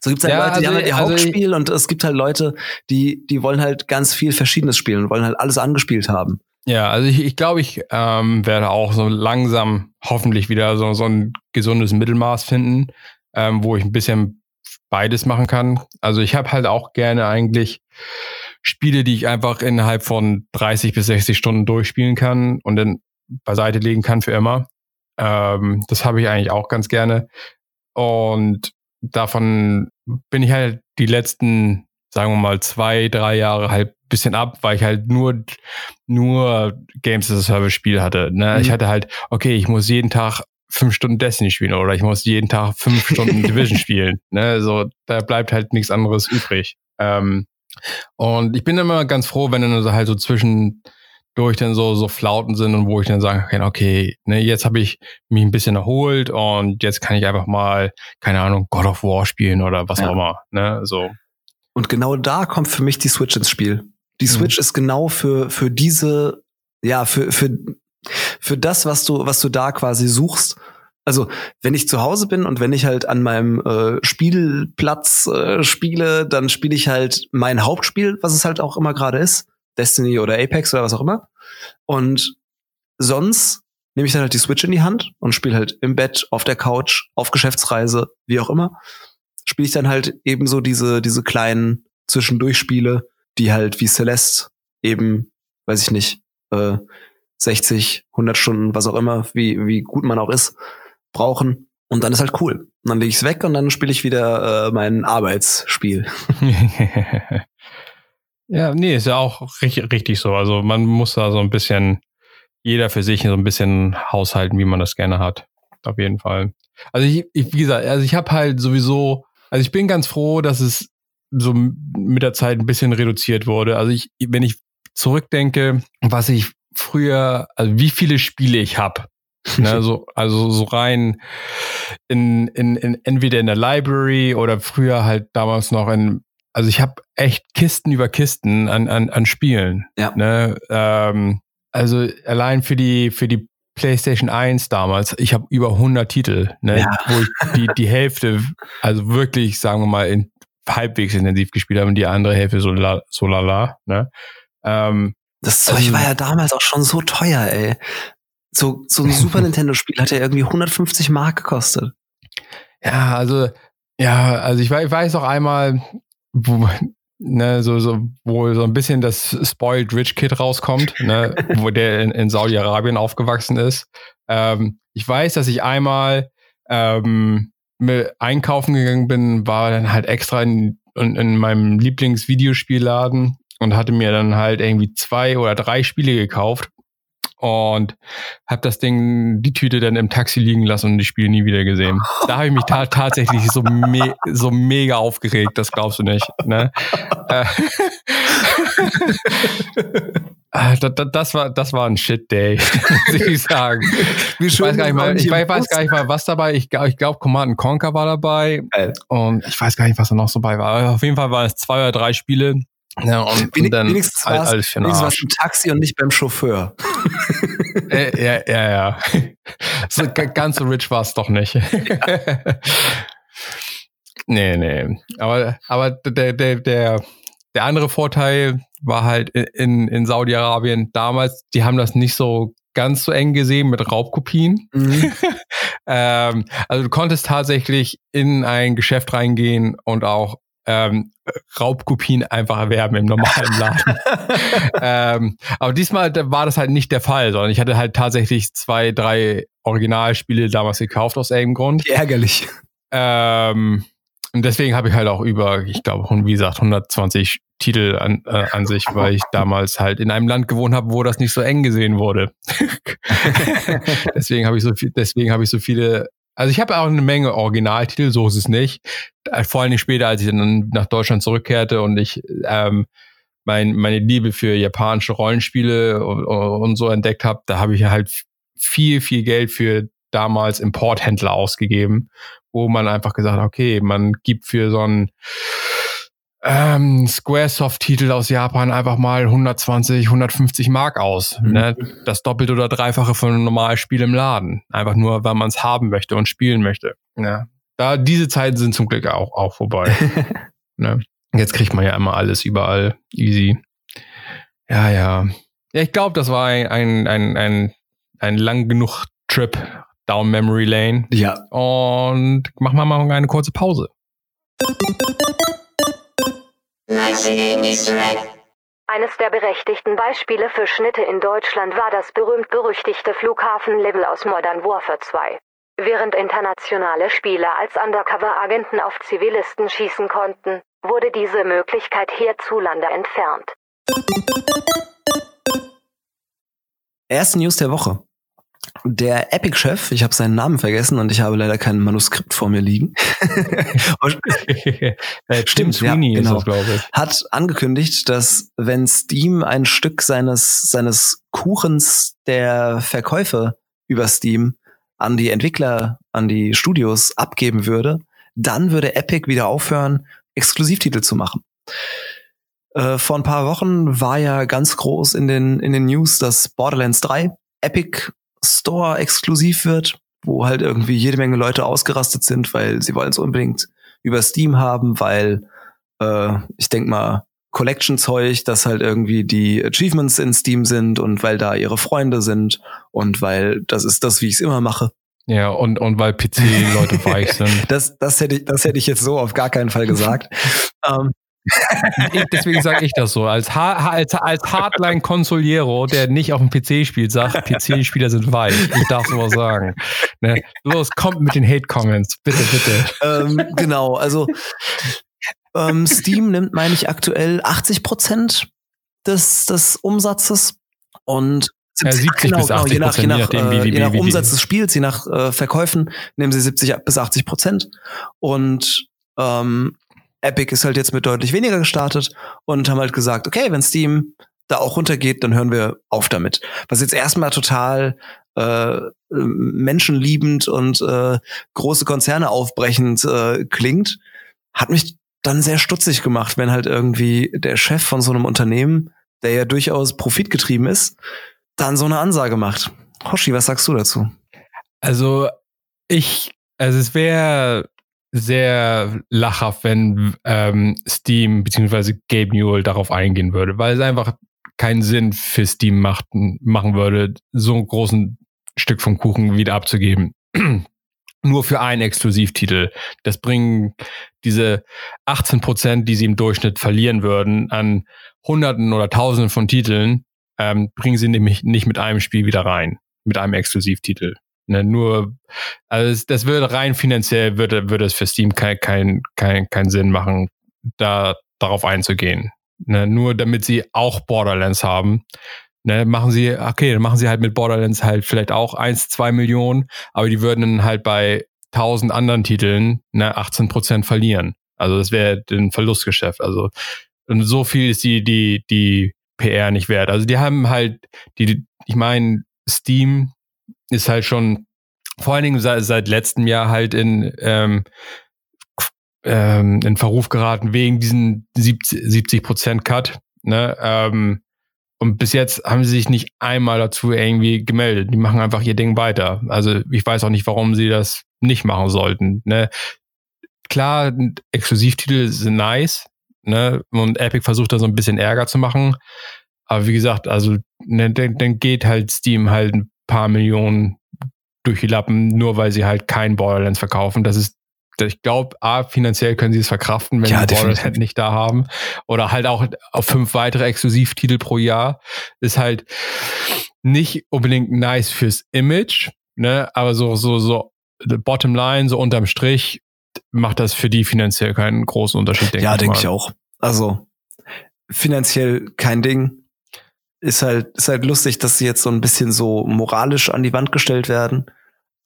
So gibt's halt ja, Leute, die also, haben halt ihr also Hauptspiel und es gibt halt Leute, die, die wollen halt ganz viel Verschiedenes spielen und wollen halt alles angespielt haben. Ja, also ich, ich glaube, ich ähm, werde auch so langsam hoffentlich wieder so, so ein gesundes Mittelmaß finden, ähm, wo ich ein bisschen beides machen kann. Also ich habe halt auch gerne eigentlich Spiele, die ich einfach innerhalb von 30 bis 60 Stunden durchspielen kann und dann beiseite legen kann für immer. Ähm, das habe ich eigentlich auch ganz gerne. Und davon bin ich halt die letzten, sagen wir mal, zwei, drei Jahre halt bisschen ab, weil ich halt nur, nur Games as a Service Spiel hatte. Ne? Mhm. Ich hatte halt, okay, ich muss jeden Tag fünf Stunden Destiny spielen oder ich muss jeden Tag fünf Stunden Division spielen. Ne? So, da bleibt halt nichts anderes übrig. Ähm, und ich bin immer ganz froh, wenn dann halt so zwischen durch dann so, so Flauten sind und wo ich dann sagen kann, okay, ne, jetzt habe ich mich ein bisschen erholt und jetzt kann ich einfach mal, keine Ahnung, God of War spielen oder was ja. auch immer. Ne, so. Und genau da kommt für mich die Switch ins Spiel. Die mhm. Switch mhm. ist genau für, für diese, ja, für, für, für das, was du, was du da quasi suchst. Also, wenn ich zu Hause bin und wenn ich halt an meinem äh, Spielplatz äh, spiele, dann spiele ich halt mein Hauptspiel, was es halt auch immer gerade ist. Destiny oder Apex oder was auch immer. Und sonst nehme ich dann halt die Switch in die Hand und spiele halt im Bett, auf der Couch, auf Geschäftsreise, wie auch immer. Spiele ich dann halt ebenso diese, diese kleinen Zwischendurchspiele, die halt wie Celeste eben, weiß ich nicht, äh, 60, 100 Stunden, was auch immer, wie, wie gut man auch ist, brauchen. Und dann ist halt cool. Und dann lege ich es weg und dann spiele ich wieder äh, mein Arbeitsspiel. Ja, nee, ist ja auch richtig, richtig so. Also man muss da so ein bisschen, jeder für sich so ein bisschen haushalten, wie man das gerne hat. Auf jeden Fall. Also ich, ich wie gesagt, also ich habe halt sowieso, also ich bin ganz froh, dass es so mit der Zeit ein bisschen reduziert wurde. Also ich, wenn ich zurückdenke, was ich früher, also wie viele Spiele ich habe, ne, so, also so rein in, in, in entweder in der Library oder früher halt damals noch in also ich habe echt Kisten über Kisten an, an, an Spielen. Ja. Ne? Ähm, also allein für die, für die PlayStation 1 damals, ich habe über 100 Titel, ne? Ja. wo ich die, die Hälfte, also wirklich, sagen wir mal, in, halbwegs intensiv gespielt habe und die andere Hälfte so, la, so lala. Ne? Ähm, das Zeug also, war ja damals auch schon so teuer, ey. So, so ein Super Nintendo-Spiel hat ja irgendwie 150 Mark gekostet. Ja, also, ja, also ich, ich weiß auch einmal, wo, ne, so, so, wo so ein bisschen das Spoiled Rich Kid rauskommt, ne, wo der in, in Saudi-Arabien aufgewachsen ist. Ähm, ich weiß, dass ich einmal ähm, einkaufen gegangen bin, war dann halt extra in, in, in meinem Lieblingsvideospielladen und hatte mir dann halt irgendwie zwei oder drei Spiele gekauft und habe das Ding, die Tüte dann im Taxi liegen lassen und die Spiele nie wieder gesehen. Da habe ich mich ta tatsächlich so, me so mega aufgeregt, das glaubst du nicht. Ne? Äh, das, ah, das, war, das war ein Shit-Day, muss ich sagen. ich, weiß gar nicht mal, ich weiß gar nicht mal, was dabei. Ich, ich glaube, Command Conquer war dabei. Und ich weiß gar nicht, was da noch so dabei war. auf jeden Fall waren es zwei oder drei Spiele, Ja, und, und dann wenigstens all, alles für wenigstens war's im Taxi und nicht beim Chauffeur. äh, ja, ja, ja. So, ganz so rich war es doch nicht. Ja. nee, nee. Aber, aber der, der, der, der andere Vorteil war halt in, in Saudi-Arabien damals, die haben das nicht so ganz so eng gesehen mit Raubkopien. Mhm. ähm, also du konntest tatsächlich in ein Geschäft reingehen und auch ähm, Raubkopien einfach erwerben im normalen Laden. ähm, aber diesmal war das halt nicht der Fall, sondern ich hatte halt tatsächlich zwei, drei Originalspiele damals gekauft aus irgendeinem Grund. Ärgerlich. Ähm, und deswegen habe ich halt auch über, ich glaube, wie gesagt, 120 Titel an, äh, an sich, weil ich damals halt in einem Land gewohnt habe, wo das nicht so eng gesehen wurde. deswegen habe ich so viel, deswegen habe ich so viele. Also ich habe auch eine Menge Originaltitel, so ist es nicht. Äh, vor allem später, als ich dann nach Deutschland zurückkehrte und ich ähm, mein, meine Liebe für japanische Rollenspiele und, und so entdeckt habe, da habe ich halt viel, viel Geld für damals Importhändler ausgegeben, wo man einfach gesagt hat, okay, man gibt für so ein ähm, Squaresoft-Titel aus Japan einfach mal 120, 150 Mark aus. Mhm. Ne? Das Doppelte oder Dreifache von einem normalen Spiel im Laden. Einfach nur, weil man es haben möchte und spielen möchte. Ne? Da, diese Zeiten sind zum Glück auch, auch vorbei. ne? Jetzt kriegt man ja immer alles überall easy. Ja, ja. Ja, ich glaube, das war ein, ein, ein, ein, ein lang genug Trip down Memory Lane. Ja. Und machen wir mal eine kurze Pause. Eines der berechtigten Beispiele für Schnitte in Deutschland war das berühmt-berüchtigte Flughafenlevel aus Modern Warfare 2. Während internationale Spieler als Undercover-Agenten auf Zivilisten schießen konnten, wurde diese Möglichkeit hierzulande entfernt. Erste News der Woche. Der Epic-Chef, ich habe seinen Namen vergessen und ich habe leider kein Manuskript vor mir liegen. Stimmt, Sweeney ja, genau. Das, Hat angekündigt, dass wenn Steam ein Stück seines, seines Kuchens der Verkäufe über Steam an die Entwickler, an die Studios abgeben würde, dann würde Epic wieder aufhören, Exklusivtitel zu machen. Äh, vor ein paar Wochen war ja ganz groß in den, in den News, dass Borderlands 3 Epic Store exklusiv wird, wo halt irgendwie jede Menge Leute ausgerastet sind, weil sie wollen es unbedingt über Steam haben, weil äh, ich denk mal Collection-Zeug, dass halt irgendwie die Achievements in Steam sind und weil da ihre Freunde sind und weil das ist das, wie ich es immer mache. Ja, und, und weil PC-Leute weich sind. Das, das, hätte ich, das hätte ich jetzt so auf gar keinen Fall gesagt. ähm, Deswegen sage ich das so. Als, ha als, als Hardline-Consoliero, der nicht auf dem PC spielt, sagt, PC-Spieler sind weich. Ich darf sowas sagen. Ne? Los, kommt mit den Hate-Comments. Bitte, bitte. Ähm, genau, also ähm, Steam nimmt, meine ich, aktuell 80 Prozent des, des Umsatzes und 70, ja, 70 genau, bis 80 genau, je nach, je nach, je nach, äh, je nach Umsatz des Spiels, je nach äh, Verkäufen nehmen sie 70 bis 80 Prozent. Und ähm, Epic ist halt jetzt mit deutlich weniger gestartet und haben halt gesagt, okay, wenn Steam da auch runtergeht, dann hören wir auf damit. Was jetzt erstmal total äh, menschenliebend und äh, große Konzerne aufbrechend äh, klingt, hat mich dann sehr stutzig gemacht, wenn halt irgendwie der Chef von so einem Unternehmen, der ja durchaus profitgetrieben ist, dann so eine Ansage macht. Hoshi, was sagst du dazu? Also ich, also es wäre sehr lachhaft, wenn ähm, Steam bzw. Gabe Newell darauf eingehen würde, weil es einfach keinen Sinn für Steam macht, machen würde, so einen großen Stück vom Kuchen wieder abzugeben. Nur für einen Exklusivtitel. Das bringen diese 18 Prozent, die sie im Durchschnitt verlieren würden, an Hunderten oder Tausenden von Titeln, ähm, bringen sie nämlich nicht mit einem Spiel wieder rein, mit einem Exklusivtitel. Ne, nur, also das würde rein finanziell würde, würde es für Steam kein, kein, kein, kein Sinn machen, da darauf einzugehen. Ne, nur damit sie auch Borderlands haben. Ne, machen sie, okay, dann machen sie halt mit Borderlands halt vielleicht auch eins, zwei Millionen, aber die würden dann halt bei tausend anderen Titeln ne, 18 Prozent verlieren. Also das wäre ein Verlustgeschäft. Also und so viel ist die, die, die PR nicht wert. Also die haben halt, die, ich meine, Steam ist halt schon vor allen Dingen seit, seit letztem Jahr halt in ähm, ähm, in Verruf geraten wegen diesen 70 Prozent Cut. Ne? Ähm, und bis jetzt haben sie sich nicht einmal dazu irgendwie gemeldet. Die machen einfach ihr Ding weiter. Also ich weiß auch nicht, warum sie das nicht machen sollten. Ne? Klar, Exklusivtitel sind nice. Ne? Und Epic versucht da so ein bisschen Ärger zu machen. Aber wie gesagt, also ne, dann, dann geht halt Steam halt ein paar Millionen durch die Lappen, nur weil sie halt kein Borderlands verkaufen. Das ist ich glaube, A, finanziell können sie es verkraften, wenn ja, sie Borderlands halt nicht da haben. Oder halt auch auf fünf weitere Exklusivtitel pro Jahr. Ist halt nicht unbedingt nice fürs Image, ne? Aber so, so, so, bottom line, so unterm Strich, macht das für die finanziell keinen großen Unterschied, denke ja, ich. Ja, denke ich auch. Also, finanziell kein Ding. Ist halt, ist halt lustig, dass sie jetzt so ein bisschen so moralisch an die Wand gestellt werden.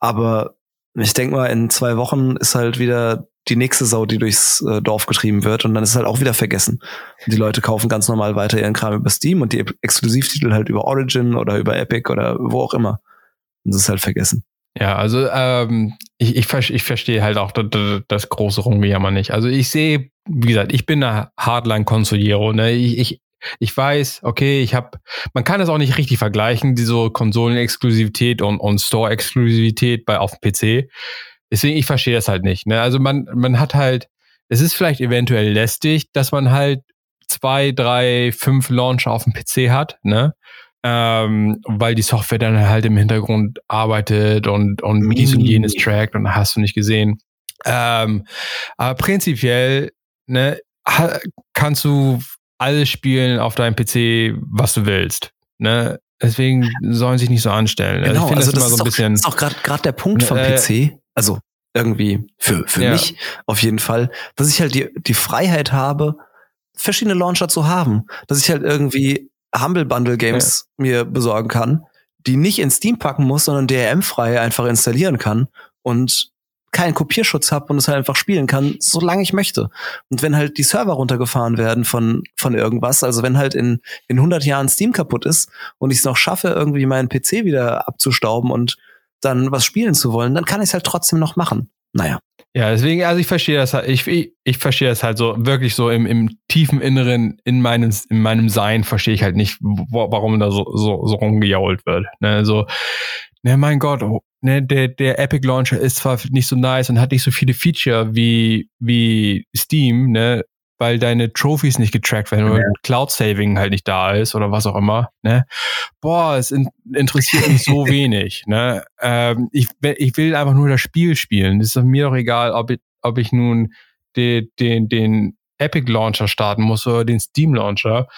Aber ich denke mal, in zwei Wochen ist halt wieder die nächste Sau, die durchs äh, Dorf getrieben wird und dann ist es halt auch wieder vergessen. Und die Leute kaufen ganz normal weiter ihren Kram über Steam und die Exklusivtitel halt über Origin oder über Epic oder wo auch immer. Und das ist halt vergessen. Ja, also ähm, ich, ich, ich verstehe halt auch das, das große Rumgejammer nicht. Also ich sehe, wie gesagt, ich bin eine Hardline-Consolero. Ne? Ich, ich, ich weiß, okay, ich habe, man kann das auch nicht richtig vergleichen, diese Konsolenexklusivität und, und Store-Exklusivität bei auf dem PC. Deswegen, ich verstehe das halt nicht. Ne? Also man, man hat halt, es ist vielleicht eventuell lästig, dass man halt zwei, drei, fünf Launcher auf dem PC hat, ne? Ähm, weil die Software dann halt im Hintergrund arbeitet und, und mm. dies und jenes trackt und hast du nicht gesehen. Ähm, aber prinzipiell, ne, kannst du alles spielen auf deinem PC, was du willst. Ne? Deswegen sollen sich nicht so anstellen. Also genau, also, also das, das, ist so ein bisschen, ist auch gerade der Punkt vom äh, PC. Also irgendwie für, für ja. mich auf jeden Fall, dass ich halt die, die Freiheit habe, verschiedene Launcher zu haben. Dass ich halt irgendwie Humble Bundle Games ja. mir besorgen kann, die nicht in Steam packen muss, sondern DRM-frei einfach installieren kann und keinen Kopierschutz habe und es halt einfach spielen kann, solange ich möchte. Und wenn halt die Server runtergefahren werden von, von irgendwas, also wenn halt in, in 100 Jahren Steam kaputt ist und ich es noch schaffe, irgendwie meinen PC wieder abzustauben und dann was spielen zu wollen, dann kann ich es halt trotzdem noch machen. Naja. Ja, deswegen, also ich verstehe das halt, ich, ich, ich verstehe das halt so, wirklich so im, im tiefen Inneren, in meinem, in meinem Sein verstehe ich halt nicht, wo, warum da so, so, so rumgejault wird. Ne, so, ne, mein Gott, oh, ne, der, der Epic Launcher ist zwar nicht so nice und hat nicht so viele Feature wie, wie Steam, ne, weil deine Trophies nicht getrackt werden oder ja. Cloud Saving halt nicht da ist oder was auch immer, ne? Boah, es in, interessiert mich so wenig, ne? Ähm, ich, ich will einfach nur das Spiel spielen. Es ist mir doch egal, ob ich, ob ich nun den, den, den Epic Launcher starten muss oder den Steam Launcher.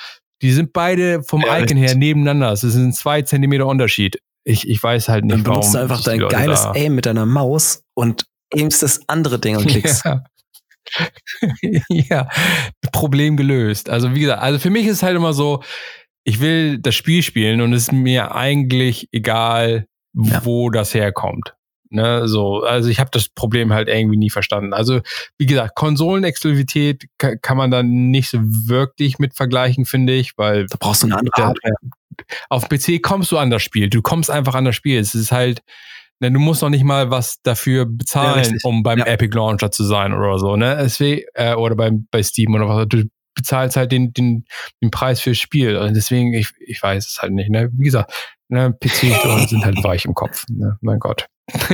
Die sind beide vom ja, Icon her nebeneinander. Es ist ein zwei Zentimeter Unterschied. Ich, ich weiß halt nicht, Dann benutzt warum. du einfach dein geiles da. Aim mit deiner Maus und aimst das andere Ding und klickst. Ja. ja, Problem gelöst. Also wie gesagt, also für mich ist es halt immer so, ich will das Spiel spielen und es ist mir eigentlich egal, ja. wo das herkommt. Ne, so, also ich habe das Problem halt irgendwie nie verstanden. Also wie gesagt, Konsolenexklusivität kann man dann nicht so wirklich mit vergleichen, finde ich, weil da brauchst du eine andere Hardware. Auf PC kommst du an das Spiel. Du kommst einfach an das Spiel. Es ist halt, ne, du musst noch nicht mal was dafür bezahlen, ja, um beim ja. Epic Launcher zu sein oder so, ne? Deswegen, äh, oder beim, bei Steam oder was. Du bezahlst halt den, den, den Preis fürs Spiel. Und deswegen, ich, ich weiß es halt nicht. Ne? Wie gesagt, ne, PC sind halt weich im Kopf. Ne? Mein Gott.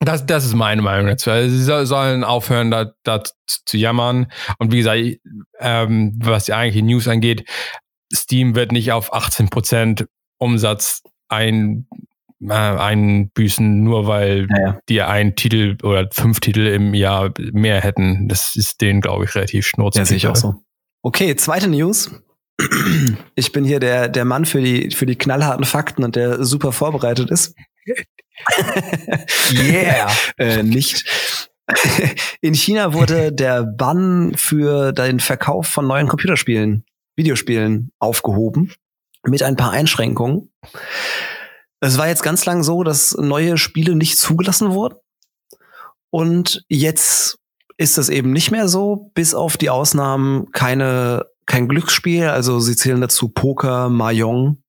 Das, das ist meine Meinung dazu. Also sie sollen aufhören, da, da zu jammern. Und wie gesagt, ähm, was die eigentliche News angeht, Steam wird nicht auf 18% Umsatz ein, äh, einbüßen, nur weil ja, ja. die einen Titel oder fünf Titel im Jahr mehr hätten. Das ist denen, glaube ich, relativ schnurzig. Ja, sehe ich auch so. Okay, zweite News. Ich bin hier der, der Mann für die, für die knallharten Fakten und der super vorbereitet ist. yeah. äh, nicht. In China wurde der Bann für den Verkauf von neuen Computerspielen, Videospielen aufgehoben mit ein paar Einschränkungen. Es war jetzt ganz lang so, dass neue Spiele nicht zugelassen wurden. Und jetzt ist das eben nicht mehr so, bis auf die Ausnahmen keine, kein Glücksspiel. Also sie zählen dazu Poker, Mahjong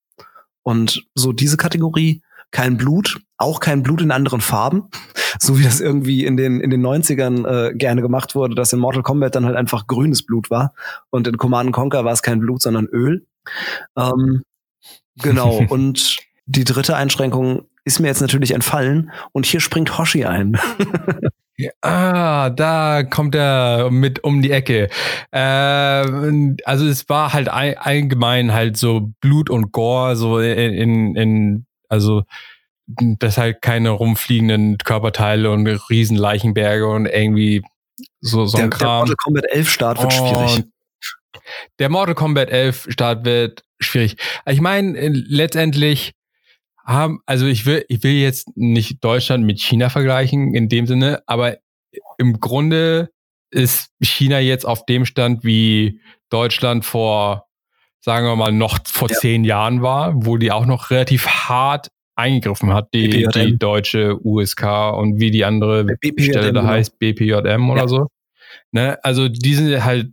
und so diese Kategorie kein Blut, auch kein Blut in anderen Farben, so wie das irgendwie in den in den 90ern äh, gerne gemacht wurde, dass in Mortal Kombat dann halt einfach grünes Blut war und in Command Conquer war es kein Blut, sondern Öl. Ähm, genau und die dritte Einschränkung ist mir jetzt natürlich entfallen und hier springt Hoshi ein. Ah, da kommt er mit um die Ecke. Äh, also es war halt allgemein halt so Blut und Gore, so in, in, in also das halt keine rumfliegenden Körperteile und riesen Leichenberge und irgendwie so, so ein der, Kram. Der Mortal Kombat 11 Start wird und schwierig. Der Mortal Kombat 11 Start wird schwierig. Ich meine, letztendlich haben, also ich will, ich will jetzt nicht Deutschland mit China vergleichen in dem Sinne, aber im Grunde ist China jetzt auf dem Stand, wie Deutschland vor, sagen wir mal, noch vor ja. zehn Jahren war, wo die auch noch relativ hart eingegriffen hat, die, die deutsche USK und wie die andere BPJM, Stelle da genau. heißt, BPJM oder ja. so. Ne? Also die sind halt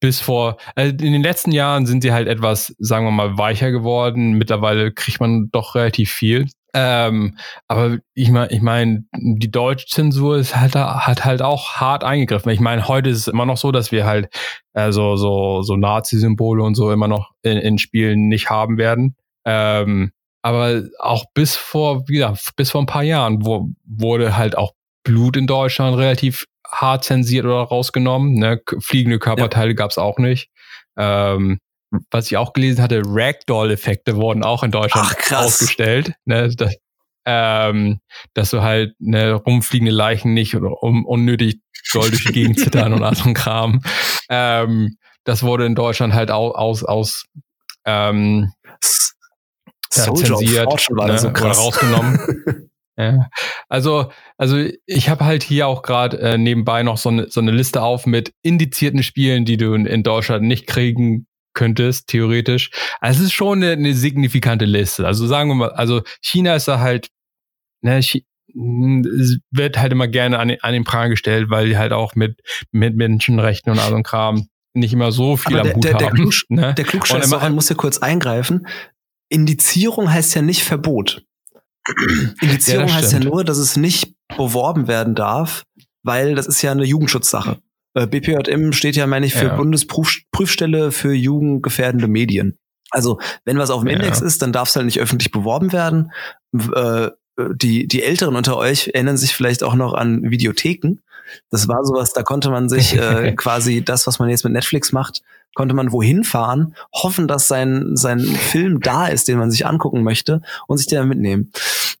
bis vor, also in den letzten Jahren sind sie halt etwas, sagen wir mal, weicher geworden. Mittlerweile kriegt man doch relativ viel. Ähm, aber ich meine, ich meine, die deutsche Zensur ist halt, hat halt auch hart eingegriffen. Ich meine, heute ist es immer noch so, dass wir halt äh, so, so, so Nazi-Symbole und so immer noch in, in Spielen nicht haben werden. Ähm, aber auch bis vor, wieder, bis vor ein paar Jahren wo, wurde halt auch Blut in Deutschland relativ hart zensiert oder rausgenommen. Ne? Fliegende Körperteile ja. gab es auch nicht. Ähm, was ich auch gelesen hatte, Ragdoll-Effekte wurden auch in Deutschland Ach, ausgestellt. Ne? Das, ähm, dass du halt ne, rumfliegende Leichen nicht um, unnötig doll durch die Gegend zittern und ein Kram. Ähm, das wurde in Deutschland halt auch aus, aus ähm, zensiert ne, so oder rausgenommen. Ja. Also, also ich habe halt hier auch gerade äh, nebenbei noch so eine so eine Liste auf mit indizierten Spielen, die du in, in Deutschland nicht kriegen könntest, theoretisch. Also es ist schon eine, eine signifikante Liste. Also sagen wir mal, also China ist da halt, ne, Chi wird halt immer gerne an, an den Pranger gestellt, weil die halt auch mit, mit Menschenrechten und all so Kram nicht immer so viel Aber am der, Hut der, haben. Der, Klug, ne? der Klugscheißer muss ja kurz eingreifen. Indizierung heißt ja nicht Verbot. Indizierung ja, heißt ja nur, dass es nicht beworben werden darf, weil das ist ja eine Jugendschutzsache. Äh, BPJM steht ja, meine ich, für ja. Bundesprüfstelle für jugendgefährdende Medien. Also, wenn was auf dem ja. Index ist, dann darf es halt nicht öffentlich beworben werden. Äh, die, die Älteren unter euch erinnern sich vielleicht auch noch an Videotheken. Das war sowas, da konnte man sich äh, quasi das, was man jetzt mit Netflix macht, konnte man wohin fahren, hoffen, dass sein, sein Film da ist, den man sich angucken möchte und sich den dann mitnehmen.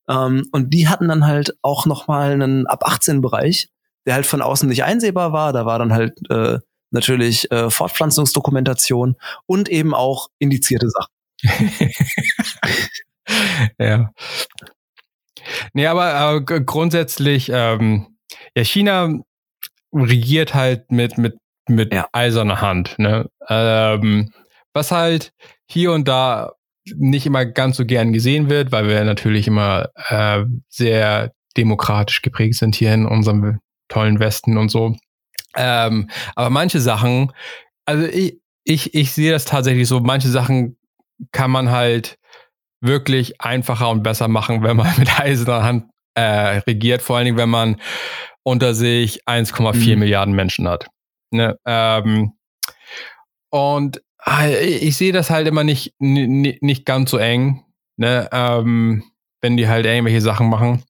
Ähm, und die hatten dann halt auch nochmal einen ab 18 Bereich, der halt von außen nicht einsehbar war. Da war dann halt äh, natürlich äh, Fortpflanzungsdokumentation und eben auch indizierte Sachen. ja. Nee, aber, aber grundsätzlich, ähm, ja, China regiert halt mit, mit mit ja. eiserner Hand. Ne? Ähm, was halt hier und da nicht immer ganz so gern gesehen wird, weil wir natürlich immer äh, sehr demokratisch geprägt sind hier in unserem tollen Westen und so. Ähm, aber manche Sachen, also ich, ich, ich sehe das tatsächlich so, manche Sachen kann man halt wirklich einfacher und besser machen, wenn man mit eiserner Hand äh, regiert, vor allen Dingen, wenn man unter sich 1,4 mhm. Milliarden Menschen hat. Ne? Ähm, und ah, ich sehe das halt immer nicht, nicht ganz so eng, ne? Ähm, wenn die halt irgendwelche Sachen machen.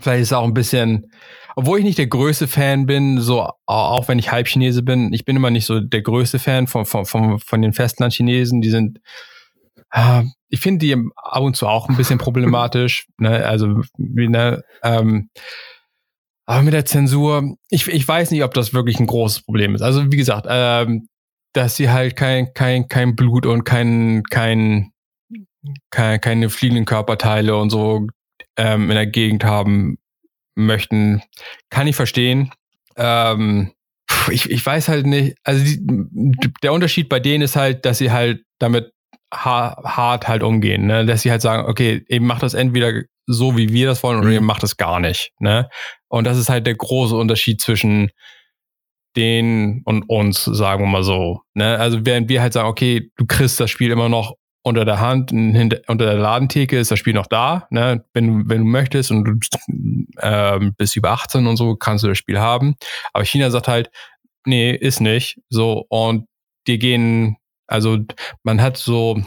Vielleicht ist es auch ein bisschen, obwohl ich nicht der größte Fan bin, so auch wenn ich Halbchinese bin, ich bin immer nicht so der größte Fan von, von, von, von den Festlandchinesen. Die sind, äh, ich finde die ab und zu auch ein bisschen problematisch. Ne? Also, wie, ne, ähm, aber mit der Zensur, ich, ich weiß nicht, ob das wirklich ein großes Problem ist. Also wie gesagt, ähm, dass sie halt kein, kein, kein Blut und kein, kein, kein, keine fliegenden Körperteile und so ähm, in der Gegend haben möchten, kann ich verstehen. Ähm, ich, ich weiß halt nicht, also die, der Unterschied bei denen ist halt, dass sie halt damit hart halt umgehen, ne? dass sie halt sagen, okay, eben macht das entweder so, wie wir das wollen, oder mhm. ihr macht das gar nicht. Ne? Und das ist halt der große Unterschied zwischen den und uns, sagen wir mal so. Ne? Also während wir halt sagen, okay, du kriegst das Spiel immer noch unter der Hand, hinter, unter der Ladentheke ist das Spiel noch da. Ne? Wenn, wenn du möchtest und du ähm, bist über 18 und so, kannst du das Spiel haben. Aber China sagt halt, nee, ist nicht. So, und die gehen, also man hat so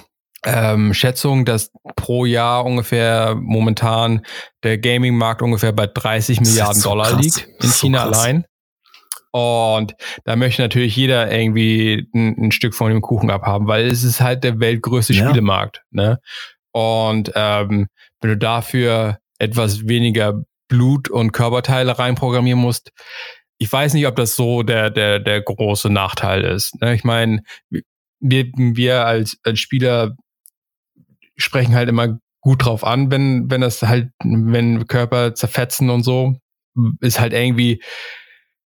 ähm, Schätzung, dass pro Jahr ungefähr momentan der Gaming-Markt ungefähr bei 30 Milliarden so Dollar krass. liegt in China so allein. Und da möchte natürlich jeder irgendwie ein, ein, Stück von dem Kuchen abhaben, weil es ist halt der weltgrößte ja. Spielemarkt. Ne? Und ähm, wenn du dafür etwas weniger Blut und Körperteile reinprogrammieren musst, ich weiß nicht, ob das so der, der, der große Nachteil ist. Ne? Ich meine, wir, wir als, als Spieler sprechen halt immer gut drauf an, wenn, wenn das halt, wenn Körper zerfetzen und so, ist halt irgendwie,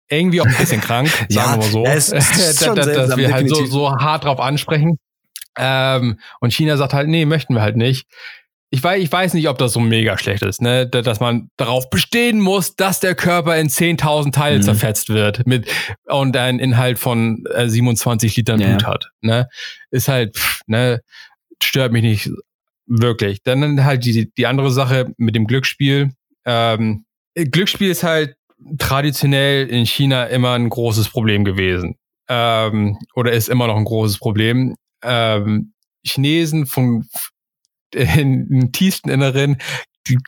irgendwie auch ein bisschen krank, sagen ja, wir mal so, es, es dass, dass wir halt so, so hart drauf ansprechen. Ähm, und China sagt halt, nee, möchten wir halt nicht. Ich weiß, ich weiß nicht, ob das so mega schlecht ist, ne? dass man darauf bestehen muss, dass der Körper in 10.000 Teile mhm. zerfetzt wird mit und einen Inhalt von äh, 27 Litern ja. Blut hat. Ne? Ist halt, pff, ne, stört mich nicht wirklich. Dann halt die, die andere Sache mit dem Glücksspiel. Ähm, Glücksspiel ist halt traditionell in China immer ein großes Problem gewesen. Ähm, oder ist immer noch ein großes Problem. Ähm, Chinesen von im tiefsten Inneren, die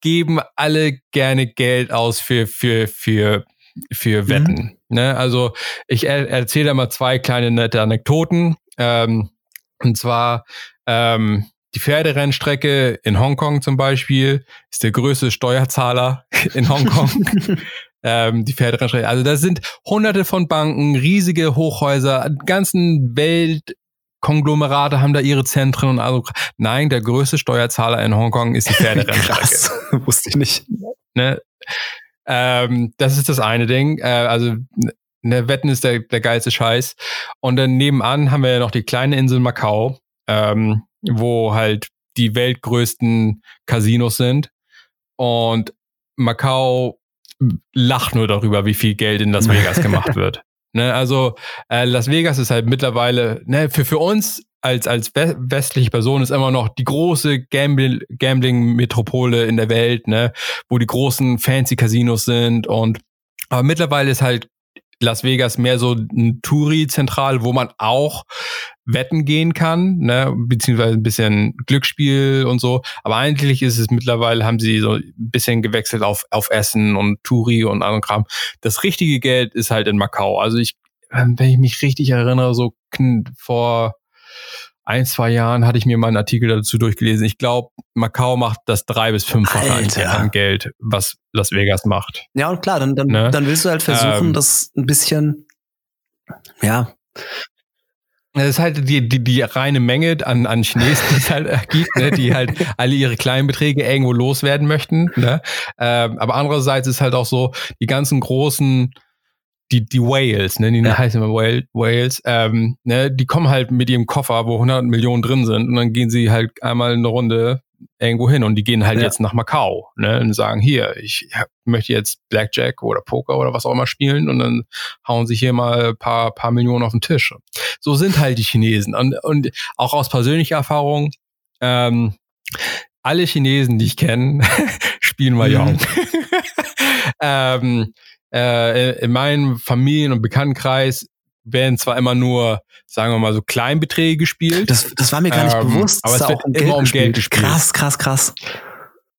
geben alle gerne Geld aus für, für, für, für mhm. Wetten. Mhm. Ne? Also ich er, erzähle mal zwei kleine nette Anekdoten. Ähm, und zwar ähm, die Pferderennstrecke in Hongkong zum Beispiel ist der größte Steuerzahler in Hongkong. ähm, die Pferderennstrecke. Also da sind hunderte von Banken, riesige Hochhäuser, ganzen Weltkonglomerate haben da ihre Zentren und also nein, der größte Steuerzahler in Hongkong ist die Pferderennstrecke. Wusste ich nicht. Ne? Ähm, das ist das eine Ding. Äh, also ne, Wetten ist der, der geilste Scheiß. Und dann nebenan haben wir ja noch die kleine Insel Macau. Ähm, wo halt die weltgrößten Casinos sind. Und Macau lacht nur darüber, wie viel Geld in Las Vegas gemacht wird. Ne, also äh, Las Vegas ist halt mittlerweile, ne, für, für uns als, als westliche Person ist immer noch die große Gambling-Metropole in der Welt, ne, wo die großen fancy Casinos sind und aber mittlerweile ist halt Las Vegas mehr so ein Touri-Zentral, wo man auch wetten gehen kann, ne, beziehungsweise ein bisschen Glücksspiel und so. Aber eigentlich ist es mittlerweile, haben sie so ein bisschen gewechselt auf, auf Essen und Touri und anderen Kram. Das richtige Geld ist halt in Macau. Also ich, wenn ich mich richtig erinnere, so vor ein, zwei Jahren hatte ich mir mal einen Artikel dazu durchgelesen. Ich glaube, Macau macht das drei bis fünffache an Geld, was Las Vegas macht. Ja, und klar, dann, dann, ne? dann willst du halt versuchen, ähm, das ein bisschen, ja. Das ist halt die, die, die reine Menge an, an Chinesen, die es halt gibt, ne, die halt alle ihre kleinen Beträge irgendwo loswerden möchten. Ne? Ähm, aber andererseits ist halt auch so, die ganzen großen die, die Whales, ne, die ja. heißen immer Whales, ähm, ne, die kommen halt mit ihrem Koffer, wo 100 Millionen drin sind und dann gehen sie halt einmal eine Runde irgendwo hin und die gehen halt ja. jetzt nach Macau, ne, und sagen, hier, ich möchte jetzt Blackjack oder Poker oder was auch immer spielen und dann hauen sie hier mal ein paar, paar Millionen auf den Tisch. So sind halt die Chinesen und, und auch aus persönlicher Erfahrung, ähm, alle Chinesen, die ich kenne, spielen Mahjong. Mhm. ähm, äh, in meinem Familien- und Bekanntenkreis werden zwar immer nur, sagen wir mal, so Kleinbeträge gespielt. Das, das war mir gar nicht ähm, bewusst. Aber es wird um immer um Geld gespielt. Krass, krass, krass.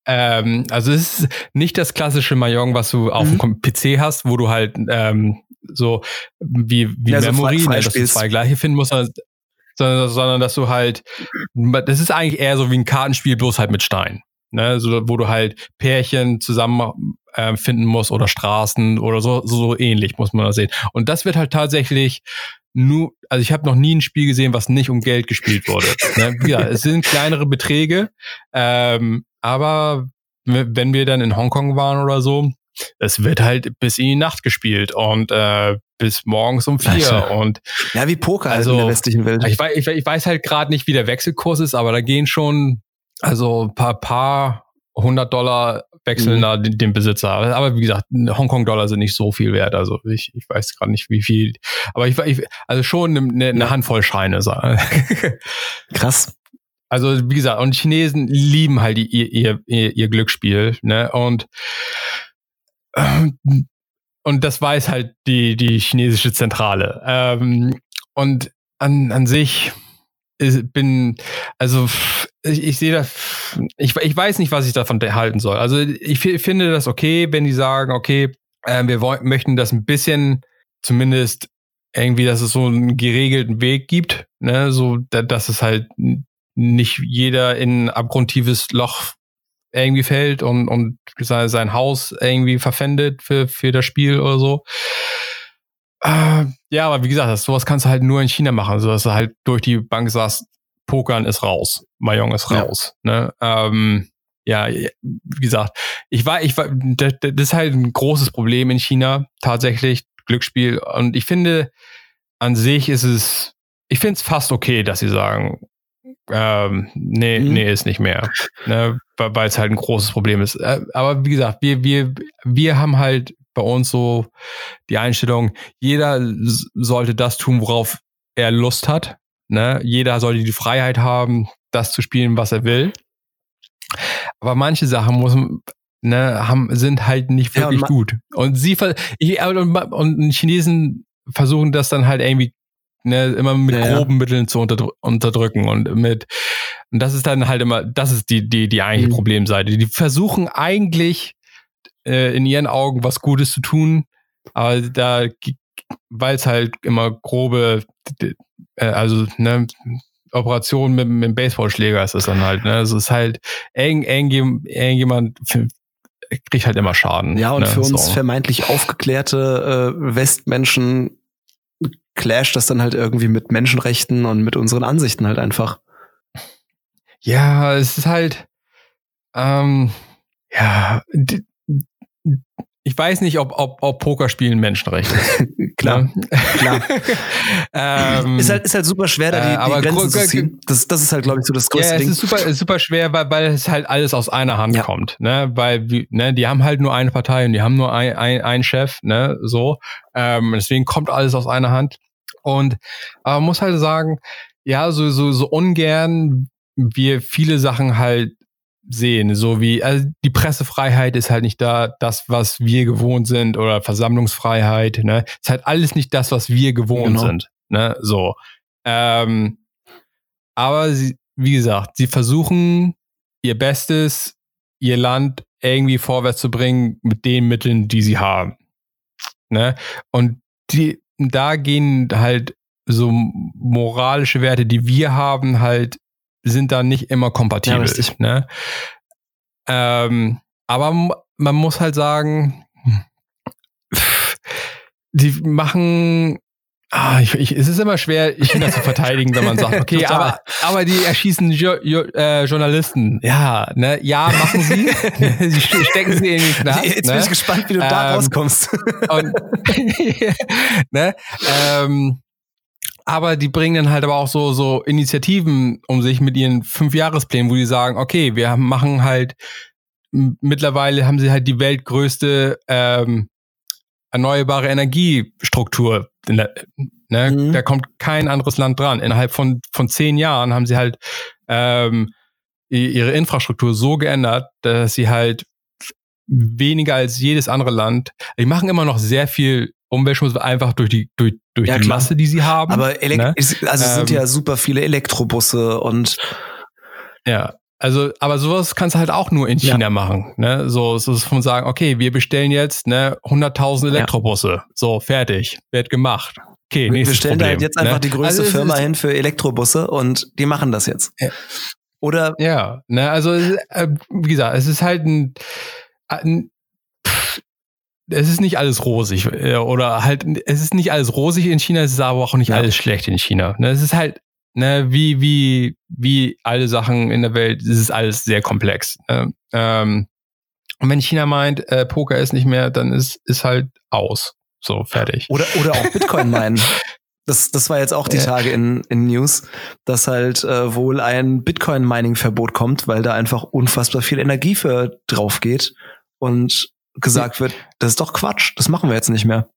Ähm, also es ist nicht das klassische Mahjong, was du auf mhm. dem PC hast, wo du halt ähm, so wie, wie ja, Memory, so ne, dass du zwei gleiche finden musst, sondern, sondern dass du halt, das ist eigentlich eher so wie ein Kartenspiel, bloß halt mit Stein. Ne, so, wo du halt Pärchen zusammen äh, finden musst oder Straßen oder so, so ähnlich muss man da sehen. Und das wird halt tatsächlich nur, also ich habe noch nie ein Spiel gesehen, was nicht um Geld gespielt wurde. ne? Ja, es sind kleinere Beträge, ähm, aber wenn wir dann in Hongkong waren oder so, es wird halt bis in die Nacht gespielt und äh, bis morgens um vier. Also, und ja, wie Poker also, in der westlichen Welt. Ich weiß, ich, ich weiß halt gerade nicht, wie der Wechselkurs ist, aber da gehen schon also paar, paar 100 Dollar wechseln mhm. da den, den, Besitzer. Aber wie gesagt, Hongkong-Dollar sind nicht so viel wert. Also ich, ich weiß gerade nicht, wie viel. Aber ich, ich also schon eine, eine Handvoll Scheine. Krass. also wie gesagt, und Chinesen lieben halt ihr, ihr, ihr, ihr Glücksspiel, ne? Und und das weiß halt die, die chinesische Zentrale. Ähm, und an, an sich bin, also ich, ich sehe das, ich, ich weiß nicht, was ich davon halten soll. Also ich finde das okay, wenn die sagen, okay, äh, wir wollen, möchten das ein bisschen zumindest irgendwie, dass es so einen geregelten Weg gibt, ne, so, dass es halt nicht jeder in ein abgrundtiefes Loch irgendwie fällt und, und sein Haus irgendwie verpfändet für, für das Spiel oder so. Äh, ja, aber wie gesagt, sowas kannst du halt nur in China machen, so dass du halt durch die Bank sagst, Pokern ist raus, Mahjong ist raus. Ja. Ne? Ähm, ja, wie gesagt, ich war, ich war, das, das ist halt ein großes Problem in China, tatsächlich, Glücksspiel. Und ich finde, an sich ist es, ich finde es fast okay, dass sie sagen, ähm, nee, mhm. nee, ist nicht mehr. Ne, weil es halt ein großes Problem ist. Äh, aber wie gesagt, wir, wir, wir haben halt bei uns so die Einstellung, jeder sollte das tun, worauf er Lust hat. Ne? Jeder sollte die Freiheit haben, das zu spielen, was er will. Aber manche Sachen muss, ne, haben, sind halt nicht wirklich ja, und gut. Und sie ich, und, und Chinesen versuchen das dann halt irgendwie ne, immer mit ja, groben ja. Mitteln zu unterdr unterdrücken und mit und das ist dann halt immer, das ist die die die eigentliche mhm. Problemseite. Die versuchen eigentlich äh, in ihren Augen was Gutes zu tun, aber da weil es halt immer grobe, äh, also ne, Operation mit, mit dem Baseballschläger ist das dann halt. Ne? Also es ist halt eng, eng, irgendjemand kriegt halt immer Schaden. Ja, und ne? für uns so. vermeintlich aufgeklärte äh, Westmenschen clasht das dann halt irgendwie mit Menschenrechten und mit unseren Ansichten halt einfach. Ja, es ist halt, ähm, ja, ich weiß nicht, ob, ob, ob Pokerspielen Menschenrecht ist. klar, klar. ähm, ist, halt, ist halt super schwer, da die, äh, die Grenzen zu ziehen. Das, das ist halt, glaube ich, so das größte ja, Ding. es ist super, super schwer, weil, weil es halt alles aus einer Hand ja. kommt. Ne? Weil ne, die haben halt nur eine Partei und die haben nur ein, ein, einen Chef, ne? So. Ähm, deswegen kommt alles aus einer Hand. Und aber man muss halt sagen, ja, so, so, so ungern wir viele Sachen halt sehen, so wie also die Pressefreiheit ist halt nicht da, das was wir gewohnt sind oder Versammlungsfreiheit, ne, ist halt alles nicht das, was wir gewohnt genau. sind, ne, so. Ähm, aber sie, wie gesagt, sie versuchen ihr Bestes, ihr Land irgendwie vorwärts zu bringen mit den Mitteln, die sie haben, ne, und die da gehen halt so moralische Werte, die wir haben, halt sind da nicht immer kompatibel. Ja, ne? ähm, aber man muss halt sagen, die machen Ah, ich, ich, es ist immer schwer, China zu verteidigen, wenn man sagt, okay, aber, aber die erschießen jo, jo, äh, Journalisten. Ja, ne, ja, machen sie. sie stecken sie in den Knast. Jetzt ne? bin ich gespannt, wie du ähm, da rauskommst. und, ne, ähm, aber die bringen dann halt aber auch so, so Initiativen um sich mit ihren Fünfjahresplänen, wo die sagen, okay, wir machen halt, mittlerweile haben sie halt die weltgrößte ähm, erneuerbare Energiestruktur. Ne? Mhm. Da kommt kein anderes Land dran. Innerhalb von, von zehn Jahren haben sie halt ähm, ihre Infrastruktur so geändert, dass sie halt weniger als jedes andere Land, die machen immer noch sehr viel Umweltschmutz einfach durch die durch durch ja, die Masse, die sie haben. Aber Elek ne? also es ähm, sind ja super viele Elektrobusse und ja. Also, aber sowas kannst du halt auch nur in China ja. machen. Ne? So, so ist von sagen, okay, wir bestellen jetzt ne 100.000 Elektrobusse. Ja. So, fertig, wird gemacht. Okay, nächstes Wir stellen Problem, da halt jetzt einfach ne? die größte also Firma hin für Elektrobusse und die machen das jetzt. Ja. Oder? Ja, ne, also äh, wie gesagt, es ist halt ein, ein es ist nicht alles rosig äh, oder halt es ist nicht alles rosig in China, es ist aber auch nicht ja. alles schlecht in China. Ne, es ist halt ne, wie wie wie alle Sachen in der Welt, es ist alles sehr komplex. Ne? Ähm, und wenn China meint, äh, Poker ist nicht mehr, dann ist ist halt aus. So fertig. Oder oder auch Bitcoin meinen. Das, das war jetzt auch die Tage in, in News, dass halt äh, wohl ein Bitcoin-Mining-Verbot kommt, weil da einfach unfassbar viel Energie für drauf geht. Und gesagt wird, das ist doch Quatsch, das machen wir jetzt nicht mehr.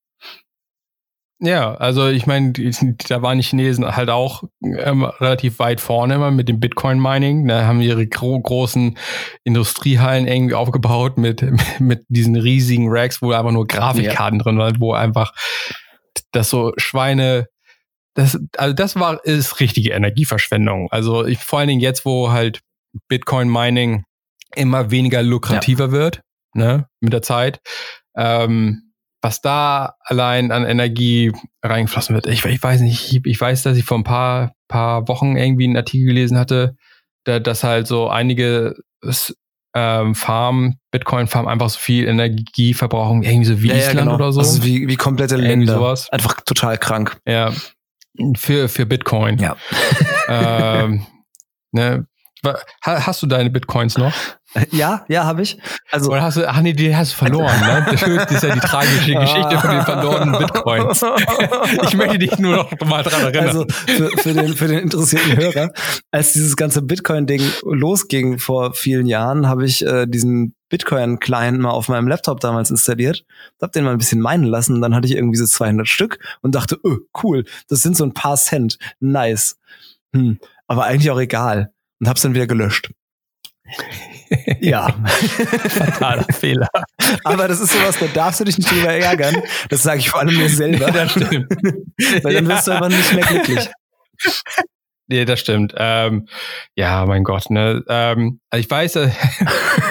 Ja, also ich meine, da waren die Chinesen halt auch ähm, relativ weit vorne immer mit dem Bitcoin-Mining. Da haben ihre gro großen Industriehallen irgendwie aufgebaut mit, mit diesen riesigen Racks, wo einfach nur Grafikkarten ja. drin waren, wo einfach das so Schweine, das, also das war, ist richtige Energieverschwendung. Also ich, vor allen Dingen jetzt, wo halt Bitcoin-Mining immer weniger lukrativer ja. wird, ne, mit der Zeit. Ähm, was da allein an Energie reingeflossen wird. Ich, ich weiß nicht, ich, ich, weiß, dass ich vor ein paar, paar Wochen irgendwie einen Artikel gelesen hatte, da, dass halt so einige ähm, Farmen, Bitcoin-Farmen einfach so viel Energie verbrauchen, irgendwie so wie ja, Island ja, genau. oder so. Also wie, wie komplette Länder. Sowas. Einfach total krank. Ja. Für, für Bitcoin. Ja. ähm, ne, Hast du deine Bitcoins noch? Ja, ja, habe ich. Also Oder hast du, ach nee, die hast du verloren, ne? Das ist ja die tragische Geschichte von den verlorenen Bitcoins. Ich möchte dich nur noch mal dran erinnern. Also für, für, den, für den interessierten Hörer, als dieses ganze Bitcoin-Ding losging vor vielen Jahren, habe ich äh, diesen Bitcoin-Client mal auf meinem Laptop damals installiert, hab den mal ein bisschen meinen lassen, dann hatte ich irgendwie so 200 Stück und dachte, öh, cool, das sind so ein paar Cent, nice. Hm, aber eigentlich auch egal und hab's dann wieder gelöscht. ja. Fataler Fehler. Aber das ist sowas, da darfst du dich nicht drüber ärgern. Das sage ich vor allem mir selber. das stimmt. Weil dann wirst du aber nicht mehr glücklich. Nee, das stimmt. Ähm, ja, mein Gott. Ne? Ähm, also ich weiß, äh,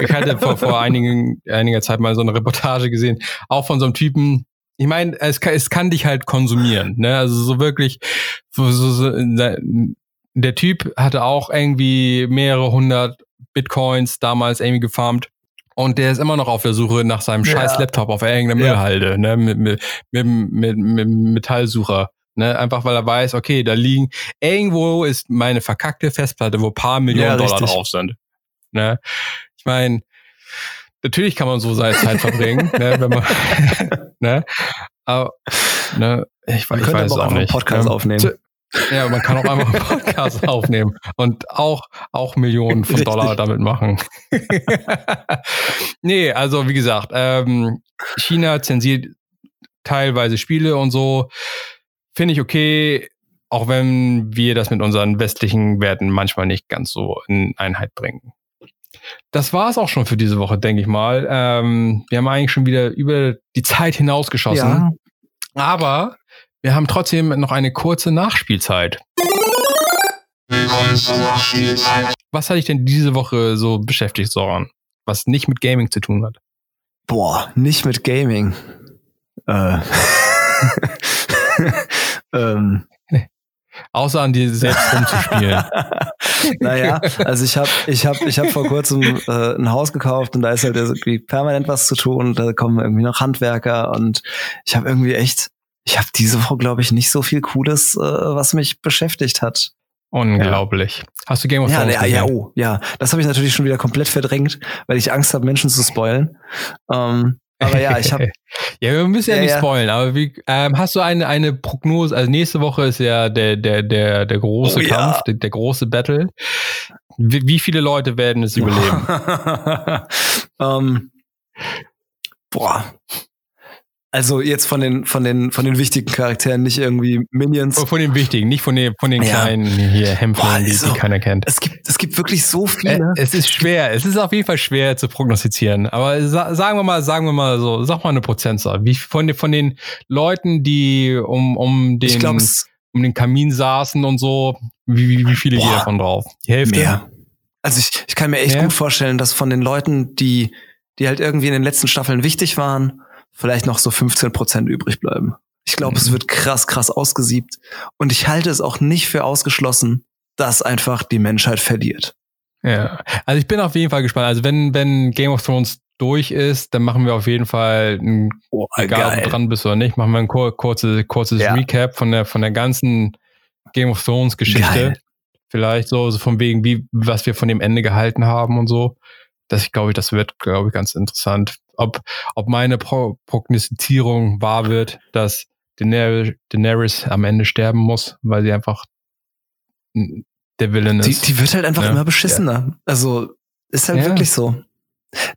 ich hatte vor, vor einigen, einiger Zeit mal so eine Reportage gesehen, auch von so einem Typen, ich meine, es kann, es kann dich halt konsumieren, ne? Also so wirklich so, so, so der Typ hatte auch irgendwie mehrere hundert Bitcoins damals irgendwie gefarmt. Und der ist immer noch auf der Suche nach seinem ja. scheiß Laptop auf irgendeiner Müllhalde, ja. ne, mit, mit, mit, mit, mit Metallsucher. Ne, einfach weil er weiß, okay, da liegen, irgendwo ist meine verkackte Festplatte, wo paar Millionen ja, Dollar drauf sind. Ne? Ich meine, natürlich kann man so seine Zeit verbringen, ne, wenn man, ne, aber, ne, ich, ich weiß auch nicht. Podcast ne? aufnehmen. Ja, man kann auch einfach einen Podcast aufnehmen und auch, auch Millionen von Richtig. Dollar damit machen. nee, also wie gesagt, ähm, China zensiert teilweise Spiele und so. Finde ich okay, auch wenn wir das mit unseren westlichen Werten manchmal nicht ganz so in Einheit bringen. Das war es auch schon für diese Woche, denke ich mal. Ähm, wir haben eigentlich schon wieder über die Zeit hinausgeschossen. Ja. Aber wir haben trotzdem noch eine kurze Nachspielzeit. Was hat dich denn diese Woche so beschäftigt, Soran? Was nicht mit Gaming zu tun hat? Boah, nicht mit Gaming. Äh. ähm. Außer an dir selbst rumzuspielen. naja, also ich habe ich hab, ich hab vor kurzem äh, ein Haus gekauft und da ist halt irgendwie permanent was zu tun. Da kommen irgendwie noch Handwerker und ich habe irgendwie echt ich habe diese Woche, glaube ich, nicht so viel Cooles, äh, was mich beschäftigt hat. Unglaublich. Ja. Hast du Game of Thrones ja, ja, ja, oh, ja. Das habe ich natürlich schon wieder komplett verdrängt, weil ich Angst habe, Menschen zu spoilen. Ähm, aber ja, ich habe. ja, wir müssen ja, ja nicht spoilen, aber wie, ähm, hast du eine, eine Prognose? Also nächste Woche ist ja der, der, der, der große oh, Kampf, der, der, große Battle. Wie, wie, viele Leute werden es überleben? ähm, boah, also jetzt von den von den von den wichtigen Charakteren, nicht irgendwie Minions. Von den wichtigen, nicht von den von den ja. kleinen hier Hämpfern, die, die keiner kennt. Es gibt es gibt wirklich so viele. Äh, es ist schwer. Es ist auf jeden Fall schwer zu prognostizieren. Aber sa sagen wir mal, sagen wir mal so, sag mal eine Prozentzahl. Wie von den von den Leuten, die um um den um den Kamin saßen und so, wie wie, wie viele gehen davon drauf? Die Hälfte. Mehr. Also ich ich kann mir echt mehr? gut vorstellen, dass von den Leuten, die die halt irgendwie in den letzten Staffeln wichtig waren vielleicht noch so 15 Prozent übrig bleiben. Ich glaube, mhm. es wird krass, krass ausgesiebt. Und ich halte es auch nicht für ausgeschlossen, dass einfach die Menschheit verliert. Ja, also ich bin auf jeden Fall gespannt. Also wenn, wenn Game of Thrones durch ist, dann machen wir auf jeden Fall, ein, oh, egal ob du dran bist oder nicht, machen wir ein kur kurzes, kurzes ja. Recap von der, von der ganzen Game of Thrones Geschichte. Geil. Vielleicht so, so von wegen, wie, was wir von dem Ende gehalten haben und so. Das, ich glaube, das wird, glaube ich, ganz interessant ob, ob meine Pro Prognostizierung wahr wird, dass Daenerys, Daenerys am Ende sterben muss, weil sie einfach der Villain ist. Die, die wird halt einfach ja. immer beschissener. Ja. Also ist halt ja. wirklich so.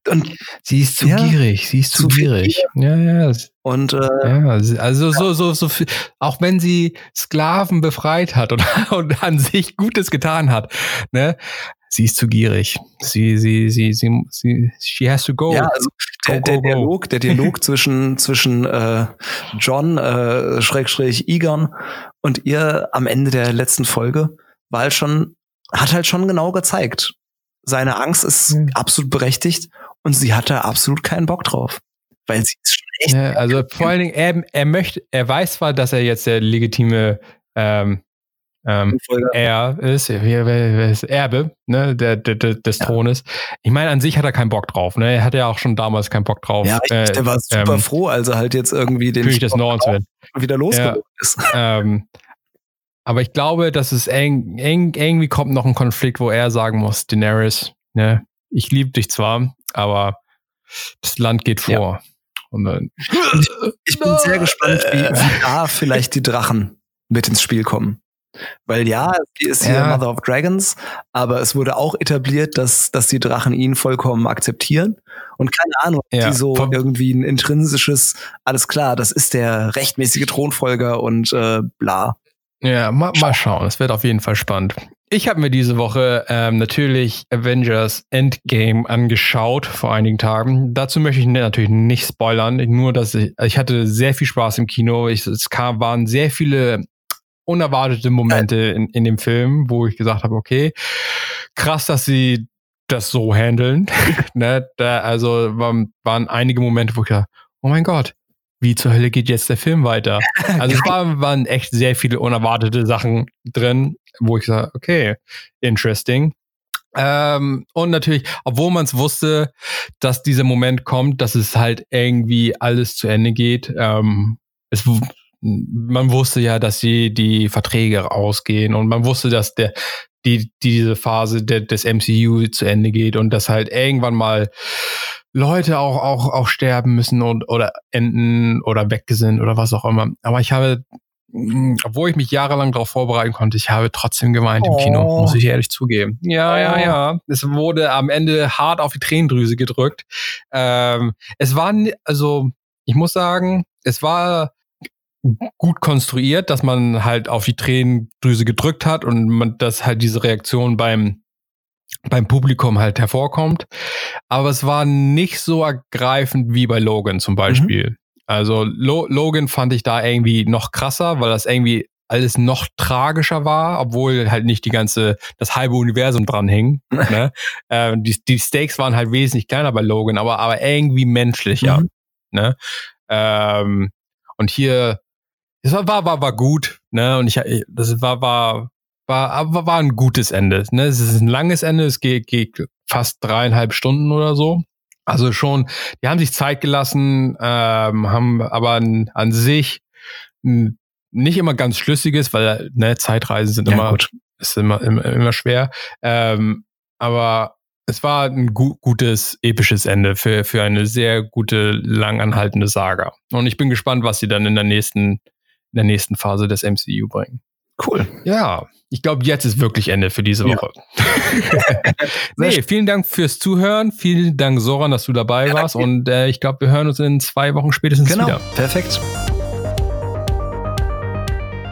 Und sie ist zu gierig, sie ist zu, zu gierig. Ja, ja. Und äh, ja, also so, so, so viel, auch wenn sie Sklaven befreit hat und, und an sich Gutes getan hat, ne? Sie ist zu gierig. Sie, sie, sie, sie, sie, she has to go. Ja, also der, der Dialog, der Dialog zwischen, zwischen äh, John, äh, Schrägstrich, Egon und ihr am Ende der letzten Folge war halt schon, hat halt schon genau gezeigt, seine Angst ist mhm. absolut berechtigt und sie hat da absolut keinen Bock drauf. Weil sie ist schon echt. Ja, also vor allen Dingen, er, er möchte, er weiß zwar, dass er jetzt der legitime ähm, ähm, er ist, Erbe ne, der, der, des ja. Thrones. Ich meine, an sich hat er keinen Bock drauf. Ne? Er hatte ja auch schon damals keinen Bock drauf. Ja, äh, der war super ähm, froh, also halt jetzt irgendwie den König des Nordens wieder losgeworden ja, ist. Ähm, aber ich glaube, dass es eng, eng, irgendwie kommt noch ein Konflikt, wo er sagen muss, Daenerys, ne, ich liebe dich zwar, aber das Land geht vor. Ja. Und dann, ich, ich bin sehr gespannt, wie, wie da vielleicht die Drachen mit ins Spiel kommen. Weil ja, sie ist hier ja. Mother of Dragons, aber es wurde auch etabliert, dass, dass die Drachen ihn vollkommen akzeptieren. Und keine Ahnung, ja. die so irgendwie ein intrinsisches, alles klar, das ist der rechtmäßige Thronfolger und äh, bla. Ja, mal, mal schauen. Es wird auf jeden Fall spannend. Ich habe mir diese Woche ähm, natürlich Avengers Endgame angeschaut vor einigen Tagen. Dazu möchte ich natürlich nicht spoilern, nur dass ich, ich hatte sehr viel Spaß im Kino. Ich, es kam, waren sehr viele unerwartete Momente in, in dem Film, wo ich gesagt habe, okay, krass, dass sie das so handeln. ne? da, also waren, waren einige Momente, wo ich dachte, oh mein Gott, wie zur Hölle geht jetzt der Film weiter? Also es war, waren echt sehr viele unerwartete Sachen drin, wo ich sage, okay, interesting. Ähm, und natürlich, obwohl man es wusste, dass dieser Moment kommt, dass es halt irgendwie alles zu Ende geht. Ähm, es, man wusste ja, dass sie die Verträge ausgehen und man wusste, dass der die diese Phase de, des MCU zu Ende geht und dass halt irgendwann mal Leute auch, auch, auch sterben müssen und, oder enden oder weg sind oder was auch immer. Aber ich habe, obwohl ich mich jahrelang darauf vorbereiten konnte, ich habe trotzdem geweint oh. im Kino, oh. muss ich ehrlich zugeben. Ja, ja, oh. ja. Es wurde am Ende hart auf die Tränendrüse gedrückt. Ähm, es war, also, ich muss sagen, es war gut konstruiert, dass man halt auf die Tränendrüse gedrückt hat und man, dass halt diese Reaktion beim beim Publikum halt hervorkommt. Aber es war nicht so ergreifend wie bei Logan zum Beispiel. Mhm. Also Lo Logan fand ich da irgendwie noch krasser, weil das irgendwie alles noch tragischer war, obwohl halt nicht die ganze, das halbe Universum dran hing. ne? äh, die, die Stakes waren halt wesentlich kleiner bei Logan, aber, aber irgendwie menschlicher. Mhm. Ne? Ähm, und hier, es war, war, war, war gut, ne? Und ich, das war, war, war, aber war ein gutes Ende. Ne? Es ist ein langes Ende, es geht, geht fast dreieinhalb Stunden oder so. Also schon, die haben sich Zeit gelassen, ähm, haben aber an, an sich n, nicht immer ganz schlüssiges, weil ne, Zeitreisen sind ja, immer, gut. ist immer, immer, immer schwer. Ähm, aber es war ein gu gutes, episches Ende für, für eine sehr gute, langanhaltende Saga. Und ich bin gespannt, was sie dann in der nächsten, in der nächsten Phase des MCU bringen. Cool. Ja, ich glaube, jetzt ist wirklich Ende für diese Woche. Ja. nee, vielen Dank fürs Zuhören. Vielen Dank, Soran, dass du dabei ja, warst. Und äh, ich glaube, wir hören uns in zwei Wochen spätestens genau. wieder. Perfekt.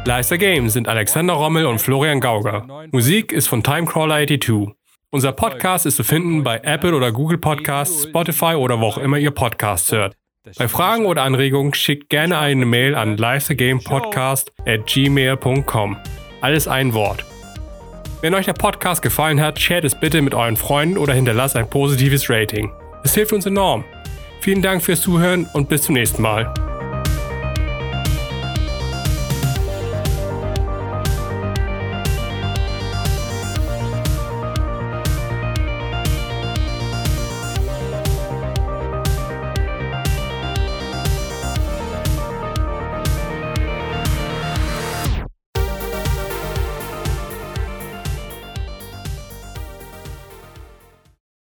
Leister Games sind Alexander Rommel und Florian Gauger. Musik ist von Timecrawler82. Unser Podcast ist zu finden bei Apple oder Google Podcasts, Spotify oder wo auch immer ihr Podcasts hört. Bei Fragen oder Anregungen schickt gerne eine Mail an livethegamepodcast at gmail.com. Alles ein Wort. Wenn euch der Podcast gefallen hat, shared es bitte mit euren Freunden oder hinterlasst ein positives Rating. Es hilft uns enorm. Vielen Dank fürs Zuhören und bis zum nächsten Mal.